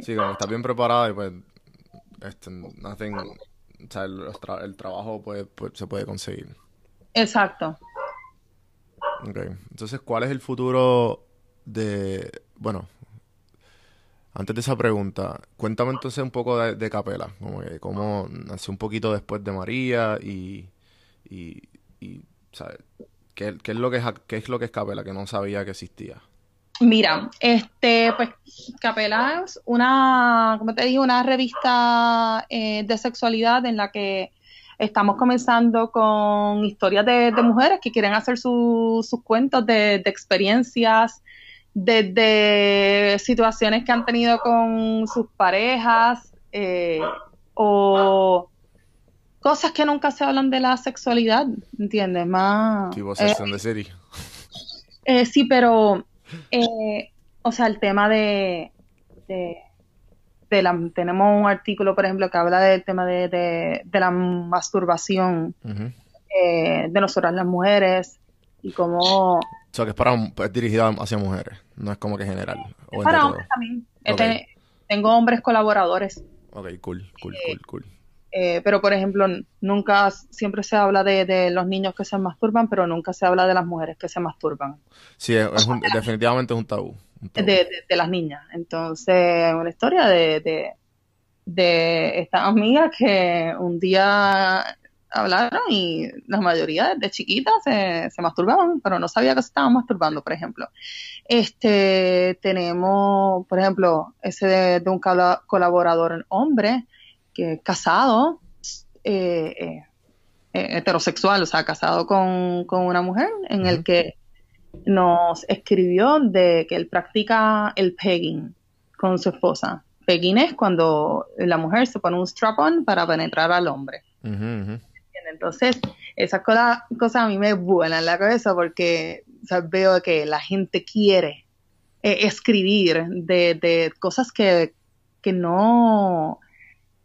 Sí, como estás bien preparada y pues, este, nothing, o sea, el, trabajo pues, se puede conseguir. Exacto. Ok, entonces, ¿cuál es el futuro de, bueno, antes de esa pregunta, cuéntame entonces un poco de, Capela, como que cómo nació un poquito después de María y, y, y ¿sabes? ¿Qué, es lo que es, qué es lo que es Capela que no sabía que existía? Mira, este, pues Capela es una, como te dije, una revista eh, de sexualidad en la que estamos comenzando con historias de, mujeres que quieren hacer sus cuentos de, de experiencias desde situaciones que han tenido con sus parejas eh, o cosas que nunca se hablan de la sexualidad, ¿entiendes? Más... Tipo eh, de serie. Eh, sí, pero, o sea, el tema de, de, la, tenemos un artículo, por ejemplo, que habla del tema de, de, la masturbación de nosotras las mujeres y cómo o sea, que es, para, es dirigida hacia mujeres, no es como que general. para hombres también. Este, tengo hombres colaboradores. Ok, cool, cool, eh, cool, cool. Eh, pero, por ejemplo, nunca, siempre se habla de, los niños que se masturban, pero nunca se habla de las mujeres que se masturban. Sí, es, definitivamente es un tabú. De, las niñas. Entonces, una historia de, de, de esta amiga que un día hablaron y la mayoría de chiquitas se, masturbaban, pero no sabía que se estaban masturbando, por ejemplo. Este, tenemos, por ejemplo, ese de, un colaborador hombre que casado, eh, eh, eh, heterosexual, o sea, casado con, una mujer, en el que nos escribió de que él practica el pegging con su esposa. Pegging es cuando la mujer se pone un strap-on para penetrar al hombre. Entonces, esas cosas, a mí me vuelan la cabeza porque veo que la gente quiere eh, escribir de, cosas que, no,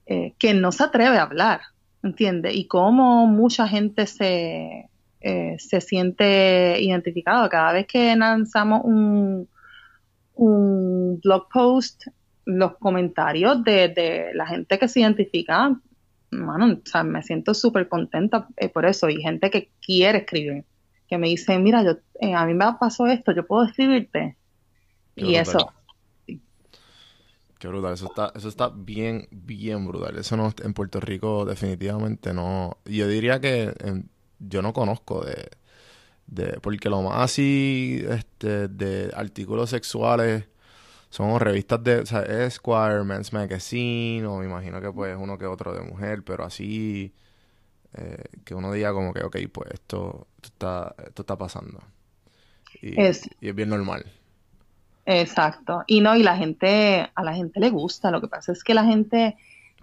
eh, que no se atreve a hablar, ¿entiendes? Y cómo mucha gente se, eh, se siente identificado. Cada vez que lanzamos un, un blog post, los comentarios de, de la gente que se identifica mano, o sea, me siento súper contenta eh, por eso. Y gente que quiere escribir, que me dice, mira, yo, eh, a mí me pasó esto, yo puedo escribirte. y eso. Qué brutal, eso está, eso está bien, bien brutal. Eso no, en Puerto Rico definitivamente no. Yo diría que yo no conozco de, de, porque lo más así, este, de artículos sexuales son revistas de, o sea, Esquire, Men's Magazine, o me imagino que pues uno que otro de mujer, pero así eh, que uno diga como que, ok, pues esto, está, esto está pasando. Y es, y es bien normal. Exacto. Y no, y la gente, a la gente le gusta, lo que pasa es que la gente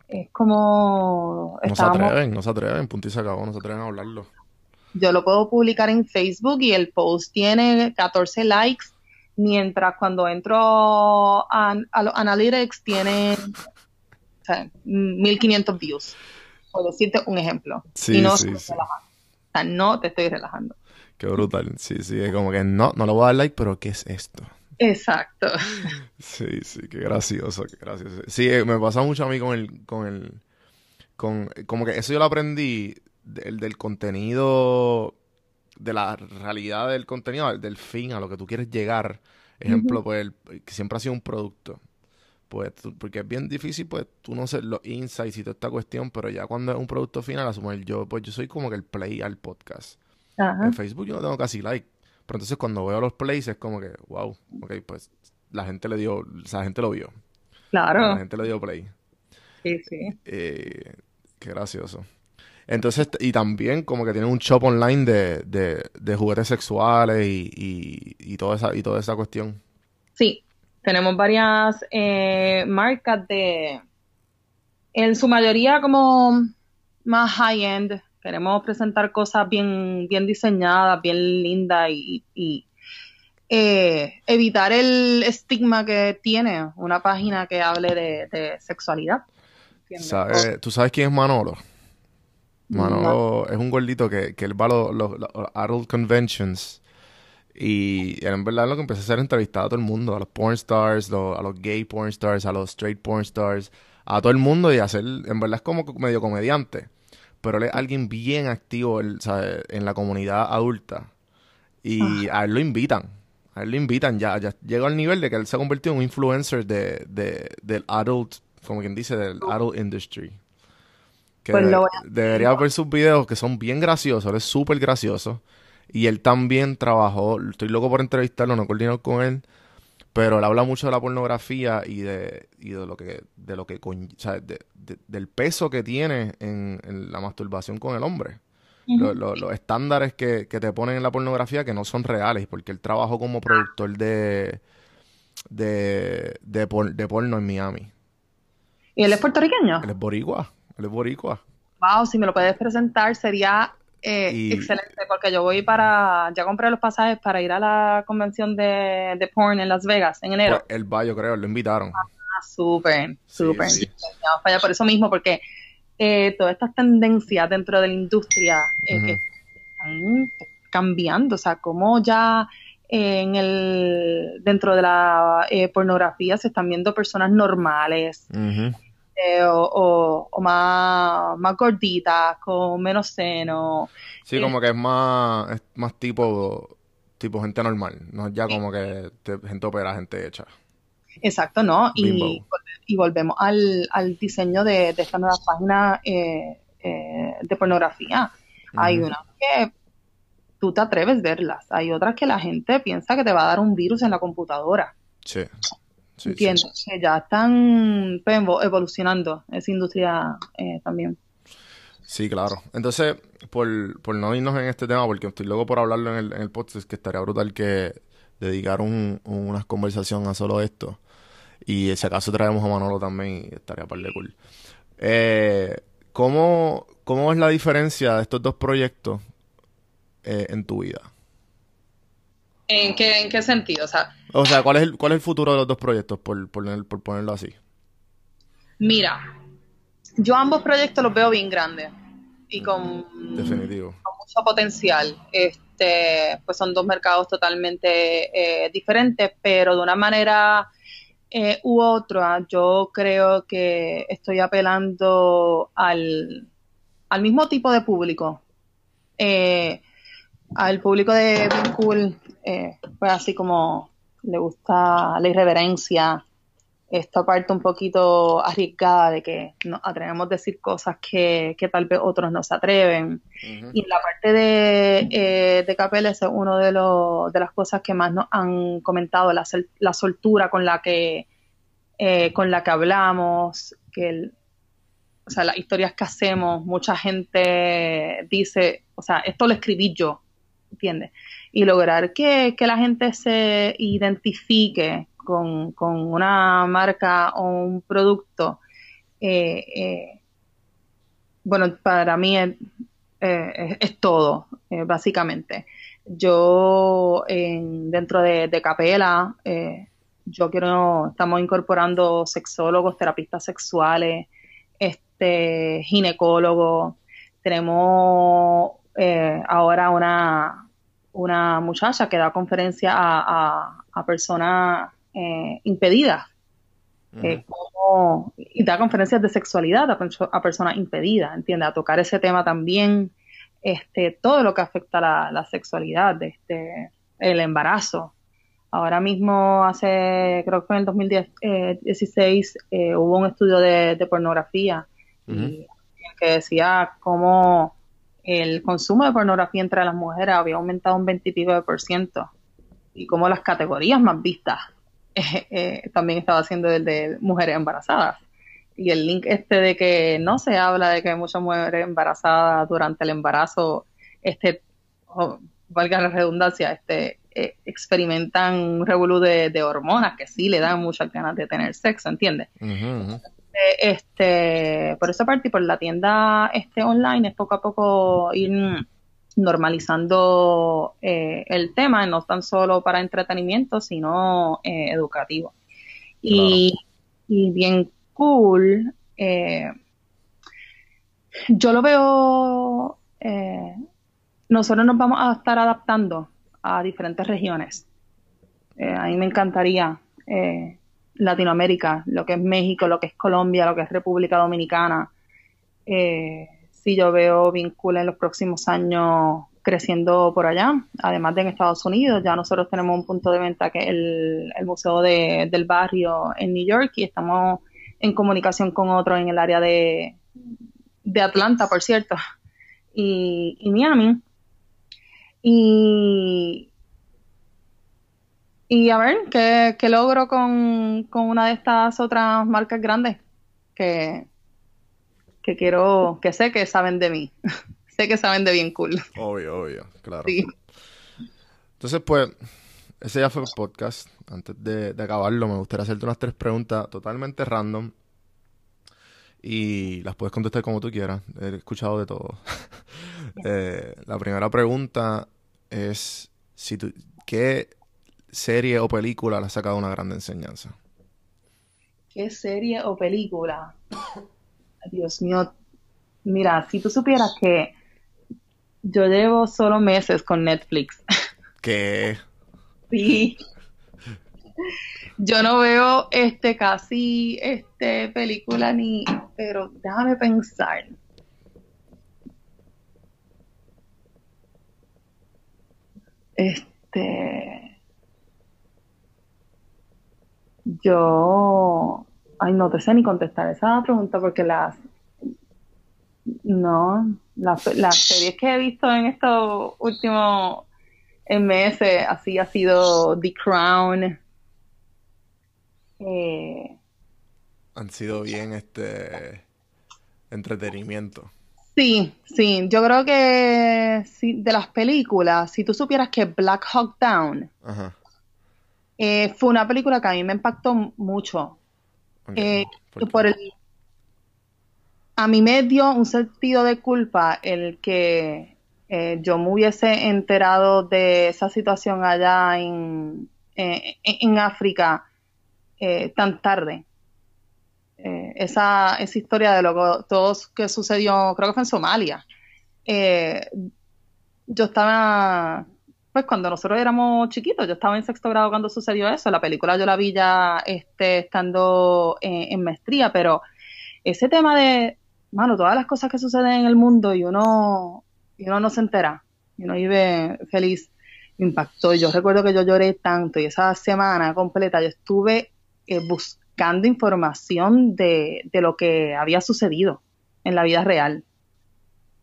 es como... No se atreven, no se atreven, punto y se acabó, no se atreven a hablarlo. Yo lo puedo publicar en Facebook y el post tiene 14 likes mientras cuando entro a, los analytics tiene 1500 views, por decirte un ejemplo. Sí, no sí, sí. O sea, no te estoy relajando. Qué brutal. Sí, sí, es como que no, no le voy a dar like, pero ¿qué es esto? Exacto. Sí, sí, qué gracioso, qué gracioso. Sí, eh, me pasa mucho a mí con el, con el, con, como que eso yo lo aprendí del, del contenido de la realidad del contenido, del fin, a lo que tú quieres llegar. Ejemplo, pues, que siempre ha sido un producto. Pues, porque es bien difícil, pues, tú no sé los insights y toda esta cuestión, pero ya cuando es un producto final, asumir yo, pues, yo soy como que el play al podcast. En Facebook yo no tengo casi like. Pero entonces cuando veo los plays es como que, wow, ok, pues, la gente le dio, o sea, la gente lo vio. Claro. La gente le dio play. Sí, sí. Eh, qué gracioso. Entonces, y también como que tienen un shop online de, de, juguetes sexuales y, y, toda esa, y toda esa cuestión. Sí, tenemos varias eh, marcas de, en su mayoría como más high-end. Queremos presentar cosas bien, bien diseñadas, bien lindas y, y eh, evitar el estigma que tiene una página que hable de, de sexualidad. ¿Tú sabes quién es Manolo? Manolo es un gordito que, que él va a los, adult conventions y en verdad lo que empecé a hacer entrevistar a todo el mundo, a los porn stars, a los gay porn stars, a los straight porn stars, a todo el mundo y hacer, en verdad es como medio comediante, pero él es alguien bien activo en la comunidad adulta y ah. a él lo invitan, a él lo invitan, ya, ya llegó al nivel de que él se ha convertido en un influencer de, de, del adult, como quien dice, del adult industry. Que pues debería ver sus videos que son bien graciosos, él es súper gracioso. Y él también trabajó, estoy loco por entrevistarlo, no coordino con él, pero él habla mucho de la pornografía y de, y de lo que, de lo que o sea, del peso que tiene en, la masturbación con el hombre. los estándares que, te ponen en la pornografía que no son reales, porque él trabajó como productor de, de, de, de porno en Miami. ¿Y él es puertorriqueño? Él es boricua, él es boricua. Wow, si me lo puedes presentar sería eh, excelente, porque yo voy para, ya compré los pasajes para ir a la convención de, de porn en Las Vegas en enero. Pues el va, yo creo, lo invitaron. Ah, súper, súper. Para allá por eso mismo, porque eh, todas estas tendencias dentro de la industria eh, que están cambiando, o sea, como ya en el dentro de la pornografía se están viendo personas normales, eh, o, más, más gorditas, con menos seno. Sí, como que es más, es más tipo, tipo gente normal, no es ya como que gente opera, gente hecha. Exacto, ¿no? Y, y, volvemos al, al diseño de, de esta nueva página eh, eh, de pornografía. Hay unas que tú te atreves a verlas, hay otras que la gente piensa que te va a dar un virus en la computadora. Sí. Entiendo, que ya están pues, evolucionando esa industria eh, también. Sí, claro. Entonces, por, no irnos en este tema, porque estoy luego por hablarlo en el, en el podcast, que estaría brutal que dedicar un, una conversación a solo esto. Y si acaso traemos a Manolo también, estaría par de cool. Eh, ¿cómo, ¿Cómo es la diferencia de estos dos proyectos eh, en tu vida? ¿En qué, en qué sentido? O sea, o sea, ¿cuál es el, cuál es el futuro de los dos proyectos, por, por, por ponerlo así? Mira, yo ambos proyectos los veo bien grandes y con, Definitivo. con mucho potencial. Este, pues son dos mercados totalmente eh, diferentes, pero de una manera eh, u otra, yo creo que estoy apelando al, al mismo tipo de público. Eh, al público de Bien Cool, pues así como le gusta la irreverencia, esta parte un poquito arriesgada de que nos atrevemos a decir cosas que, tal vez otros no se atreven. Y en la parte de, eh, de Capeles es una de, de las cosas que más nos han comentado, la, la soltura con la que, eh, con la que hablamos, que o sea, las historias que hacemos, mucha gente dice, o sea, esto lo escribí yo, y lograr que, la gente se identifique con, una marca o un producto, eh, eh, bueno, para mí es, eh, todo, básicamente. Yo dentro de, de Capela, yo quiero, estamos incorporando sexólogos, terapistas sexuales, este, ginecólogos, tenemos ahora una, una muchacha que da conferencia a, a, personas eh, impedidas. Eh, y da conferencias de sexualidad a, personas impedidas, ¿entiendes? A tocar ese tema también, este, todo lo que afecta la, la sexualidad, este, el embarazo. Ahora mismo, hace, creo que fue en el 2016, eh, hubo un estudio de, pornografía que decía cómo el consumo de pornografía entre las mujeres había aumentado un 20 y pico de por ciento. Y como las categorías más vistas [laughs] eh, eh, también estaba siendo el de mujeres embarazadas. Y el link este de que no se habla de que muchas mujeres embarazadas durante el embarazo, este, valga la redundancia, este, eh, experimentan un revolú de, hormonas que sí le dan muchas ganas de tener sexo, ¿entiendes? Este, por esa parte y por la tienda este online es poco a poco ir normalizando eh, el tema, no tan solo para entretenimiento, sino eh, educativo. Y, bien cool, Eh, yo lo veo, eh, nosotros nos vamos a estar adaptando a diferentes regiones. a mí me encantaría Latinoamérica, lo que es México, lo que es Colombia, lo que es República Dominicana. si yo veo vínculos en los próximos años creciendo por allá, además de en Estados Unidos. Ya nosotros tenemos un punto de venta que es el, Museo del Barrio en New York y estamos en comunicación con otro en el área de, de Atlanta, por cierto, y, Miami. Y, y a ver, ¿qué, qué logro con, con, una de estas otras marcas grandes que, que quiero, que sé que saben de mí? [laughs] sé que saben de bien cool. Obvio, obvio, claro. Entonces, pues, ese ya fue el podcast. Antes de, acabarlo, me gustaría hacerte unas tres preguntas totalmente random. Y las puedes contestar como tú quieras. He escuchado de todo. [laughs] Eh, la primera pregunta es si tú, ¿qué serie o película le ha sacado una gran enseñanza? ¿Qué serie o película? Dios mío, mira, si tú supieras que yo llevo solo meses con Netflix. ¿Qué? [laughs] sí. Yo no veo este casi este película ni, pero déjame pensar. Este yo ay no te sé ni contestar esa pregunta porque las no, las, series que he visto en estos últimos meses así ha sido The Crown. Eh, Han sido bien este entretenimiento. Sí, sí, yo creo que de las películas, si tú supieras que Black Hawk Down eh, fue una película que a mí me impactó mucho. Eh, ¿Por el a mí me dio un sentido de culpa el que eh, yo me hubiese enterado de esa situación allá en, en África tan tarde. esa, esa historia de lo que, todo que sucedió, creo que fue en Somalia. yo estaba, pues cuando nosotros éramos chiquitos, yo estaba en sexto grado cuando sucedió eso. La película yo la vi ya este, estando en maestría, pero ese tema de, mano, todas las cosas que suceden en el mundo y uno, y uno no se entera, y uno vive feliz, me impactó. Yo recuerdo que yo lloré tanto y esa semana completa yo estuve eh, buscando información de, de, lo que había sucedido en la vida real.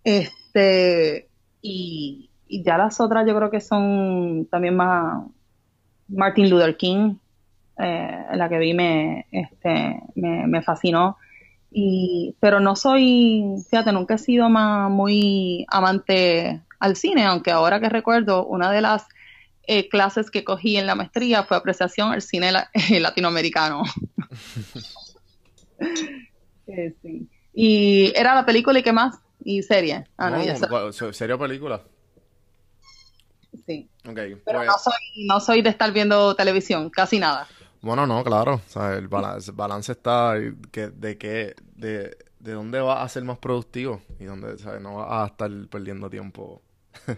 Este, y, ya las otras yo creo que son también más Martin Luther King, eh, la que vi me, este, me, me fascinó. Y, pero no soy, fíjate, nunca he sido más muy amante al cine, aunque ahora que recuerdo, una de las eh, clases que cogí en la maestría fue apreciación al cine [laughs] latinoamericano. [laughs] Eh, y era la película y qué más, y serie. Ah, no, ¿Serie o película? Sí. pero pues no, soy, no soy de estar viendo televisión, casi nada. Bueno, no, claro. O sea, el balance, está que, de que, de, de dónde vas a ser más productivo y dónde, ¿sabes? No vas a estar perdiendo tiempo. [laughs]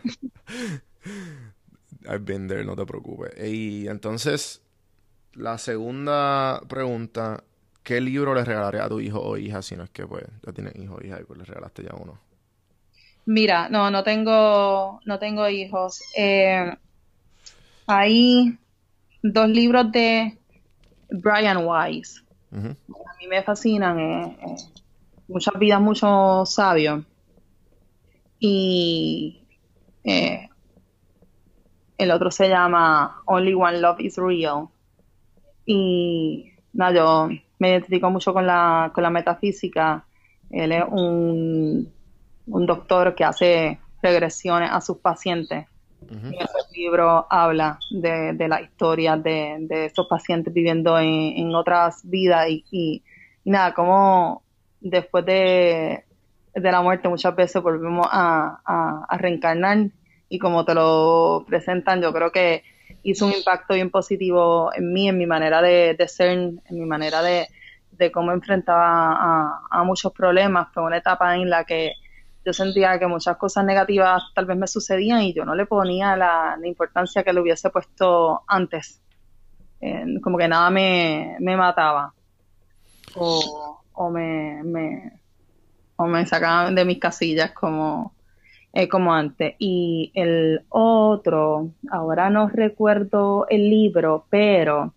I've been there, no te preocupes. Y entonces, la segunda pregunta, ¿qué libro le regalarías a tu hijo o hija si no es que pues ya tienes hijo o hija y pues le regalaste ya uno? Mira, no, no tengo, no tengo hijos. Eh, hay dos libros de Brian Wise. A mí me fascinan, eh, eh, muchas vidas, muchos sabios. Y eh, el otro se llama Only One Love is Real. Y nada, yo me identifico mucho con la, con la metafísica. Él es un, un doctor que hace regresiones a sus pacientes en ese libro habla de, de la historia de, de estos pacientes viviendo en, otras vidas y, nada, como después de, la muerte muchas veces volvemos a, reencarnar y como te lo presentan, yo creo que hizo un impacto bien positivo en mí, en mi manera de, ser, en mi manera de, de cómo enfrentaba a, muchos problemas. Fue una etapa en la que yo sentía que muchas cosas negativas tal vez me sucedían y yo no le ponía la, importancia que le hubiese puesto antes. como que nada me, mataba. O, o me, me, o me sacaban de mis casillas como, eh, como antes. Y el otro, ahora no recuerdo el libro, pero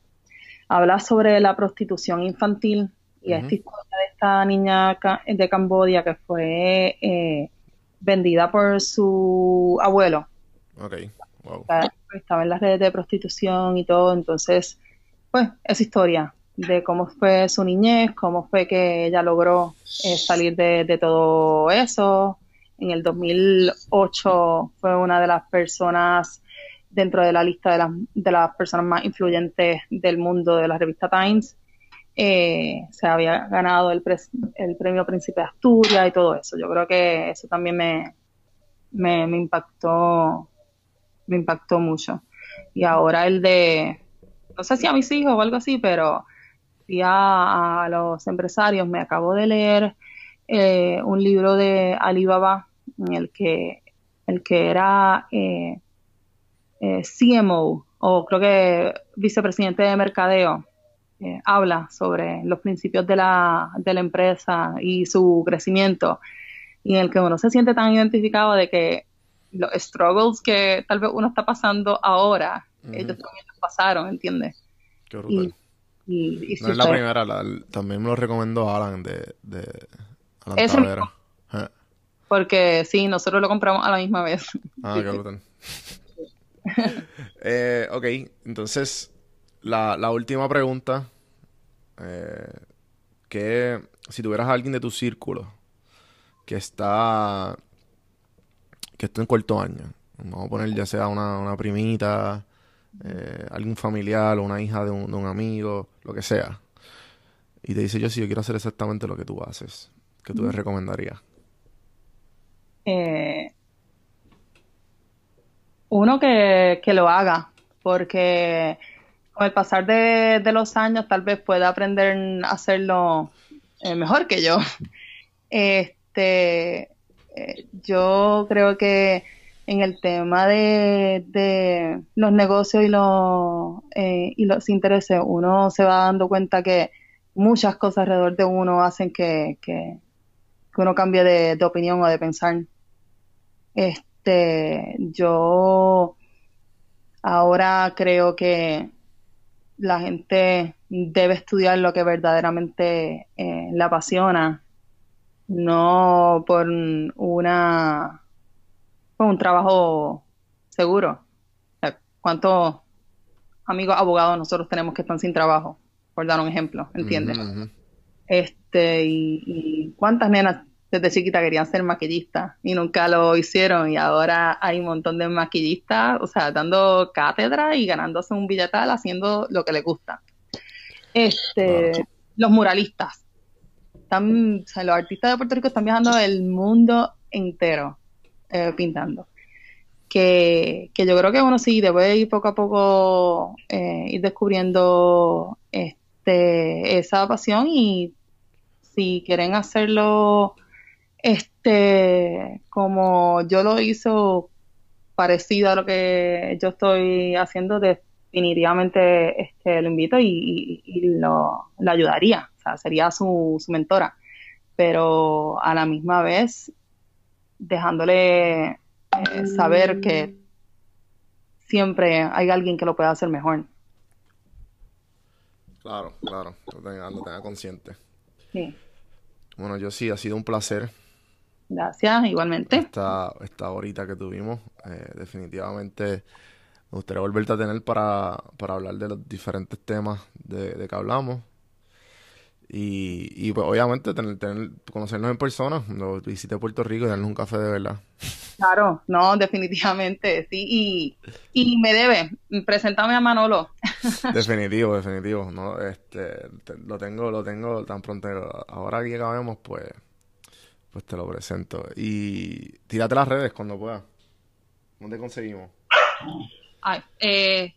habla sobre la prostitución infantil y esta historia de esta niña de Cambodia que fue eh, vendida por su abuelo. Estaba en las redes de prostitución y todo, entonces, pues, esa historia de cómo fue su niñez, cómo fue que ella logró eh, salir de, de, todo eso. En el 2008 fue una de las personas dentro de la lista de las, de las personas más influyentes del mundo de la revista Times. Eh, se había ganado el, el premio Príncipe de Asturias y todo eso. Yo creo que eso también me, me, impactó, me impactó mucho. Y ahora el de, no sé si a mis hijos o algo así, pero a, los empresarios. Me acabo de leer eh, un libro de Alibaba en el que el que era eh, eh, CMO o creo que vicepresidente de mercadeo, eh, habla sobre los principios de la, de la empresa y su crecimiento, y en el que uno se siente tan identificado de que los struggles que tal vez uno está pasando ahora, ellos también los pasaron, ¿entiendes? Qué brutal. Y, no es la primera, también me lo recomendó Alan de, de Alan Porque sí, nosotros lo compramos a la misma vez. Ah, [laughs] qué brutal. [laughs] [laughs] eh, ok, entonces, la, la última pregunta. Eh, que si tuvieras a alguien de tu círculo que está que está en cuarto año, vamos a poner ya sea una, una primita, eh, alguien familiar o una hija de un, de un, amigo, lo que sea, y te dice yo si yo quiero hacer exactamente lo que tú haces, ¿qué tú le recomendarías? Eh, uno que, lo haga, porque con el pasar de, los años tal vez pueda aprender a hacerlo eh, mejor que yo. [laughs] Este, eh, yo creo que en el tema de, los negocios y los, eh, y los intereses, uno se va dando cuenta que muchas cosas alrededor de uno hacen que, que, uno cambie de, de, opinión o de pensar. Este, yo ahora creo que la gente debe estudiar lo que verdaderamente eh, le apasiona, no por una por un trabajo seguro. ¿Cuántos amigos abogados nosotros tenemos que están sin trabajo? Por dar un ejemplo, ¿entiendes? Este, y, y cuántas nenas desde chiquita querían ser maquillistas y nunca lo hicieron y ahora hay un montón de maquillistas, o sea, dando cátedra y ganándose un billetal haciendo lo que les gusta. Este, los muralistas. Están, los artistas de Puerto Rico están viajando el mundo entero eh, pintando. Que, que, yo creo que uno sí debe ir poco a poco eh, ir descubriendo este, esa pasión y si quieren hacerlo este, como yo lo hizo parecido a lo que yo estoy haciendo, definitivamente este, lo invito y, lo, ayudaría, o sea, sería su, su mentora, pero a la misma vez dejándole eh, saber que siempre hay alguien que lo pueda hacer mejor. Claro, claro, lo tenga, lo tenga consciente. Sí. Bueno, yo sí, ha sido un placer Gracias, igualmente. Esta, esta horita que tuvimos, eh, definitivamente me gustaría volverte a tener para, para hablar de los diferentes temas de, de que hablamos. Y, y pues, obviamente tener, tener, conocernos en persona, cuando visité Puerto Rico y darnos un café de verdad. Claro, no, definitivamente, sí. Y, y me debe, preséntame a Manolo. Definitivo, definitivo. No, este, lo tengo, lo tengo tan pronto. Ahora que acabemos, pues pues te lo presento. Y tírate las redes cuando puedas. ¿Dónde conseguimos? Ay, eh,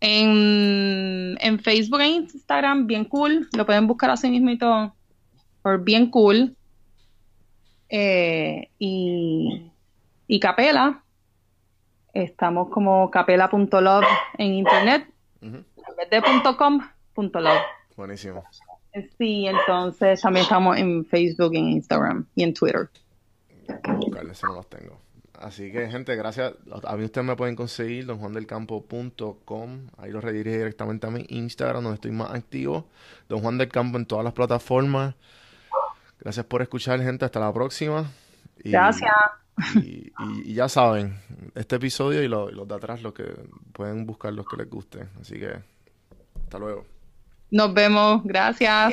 En, en Facebook e Instagram, bien cool. Lo pueden buscar así mismo por bien cool. Eh, y, y Capela. Estamos como capela.love en internet. En vez de .com, .love. Buenísimo. Sí, entonces también estamos en Facebook, en Instagram y en Twitter. Buscarles, no los tengo. Así que, gente, gracias. A mí ustedes me pueden conseguir donjuandelcampo.com. Ahí lo redirige directamente a mi Instagram, donde estoy más activo. Don Juan del Campo en todas las plataformas. Gracias por escuchar, gente. Hasta la próxima. gracias. Y, ya saben, este episodio y, los de atrás, los que pueden buscar los que les guste. Así que, hasta luego. Nos vemos. Gracias.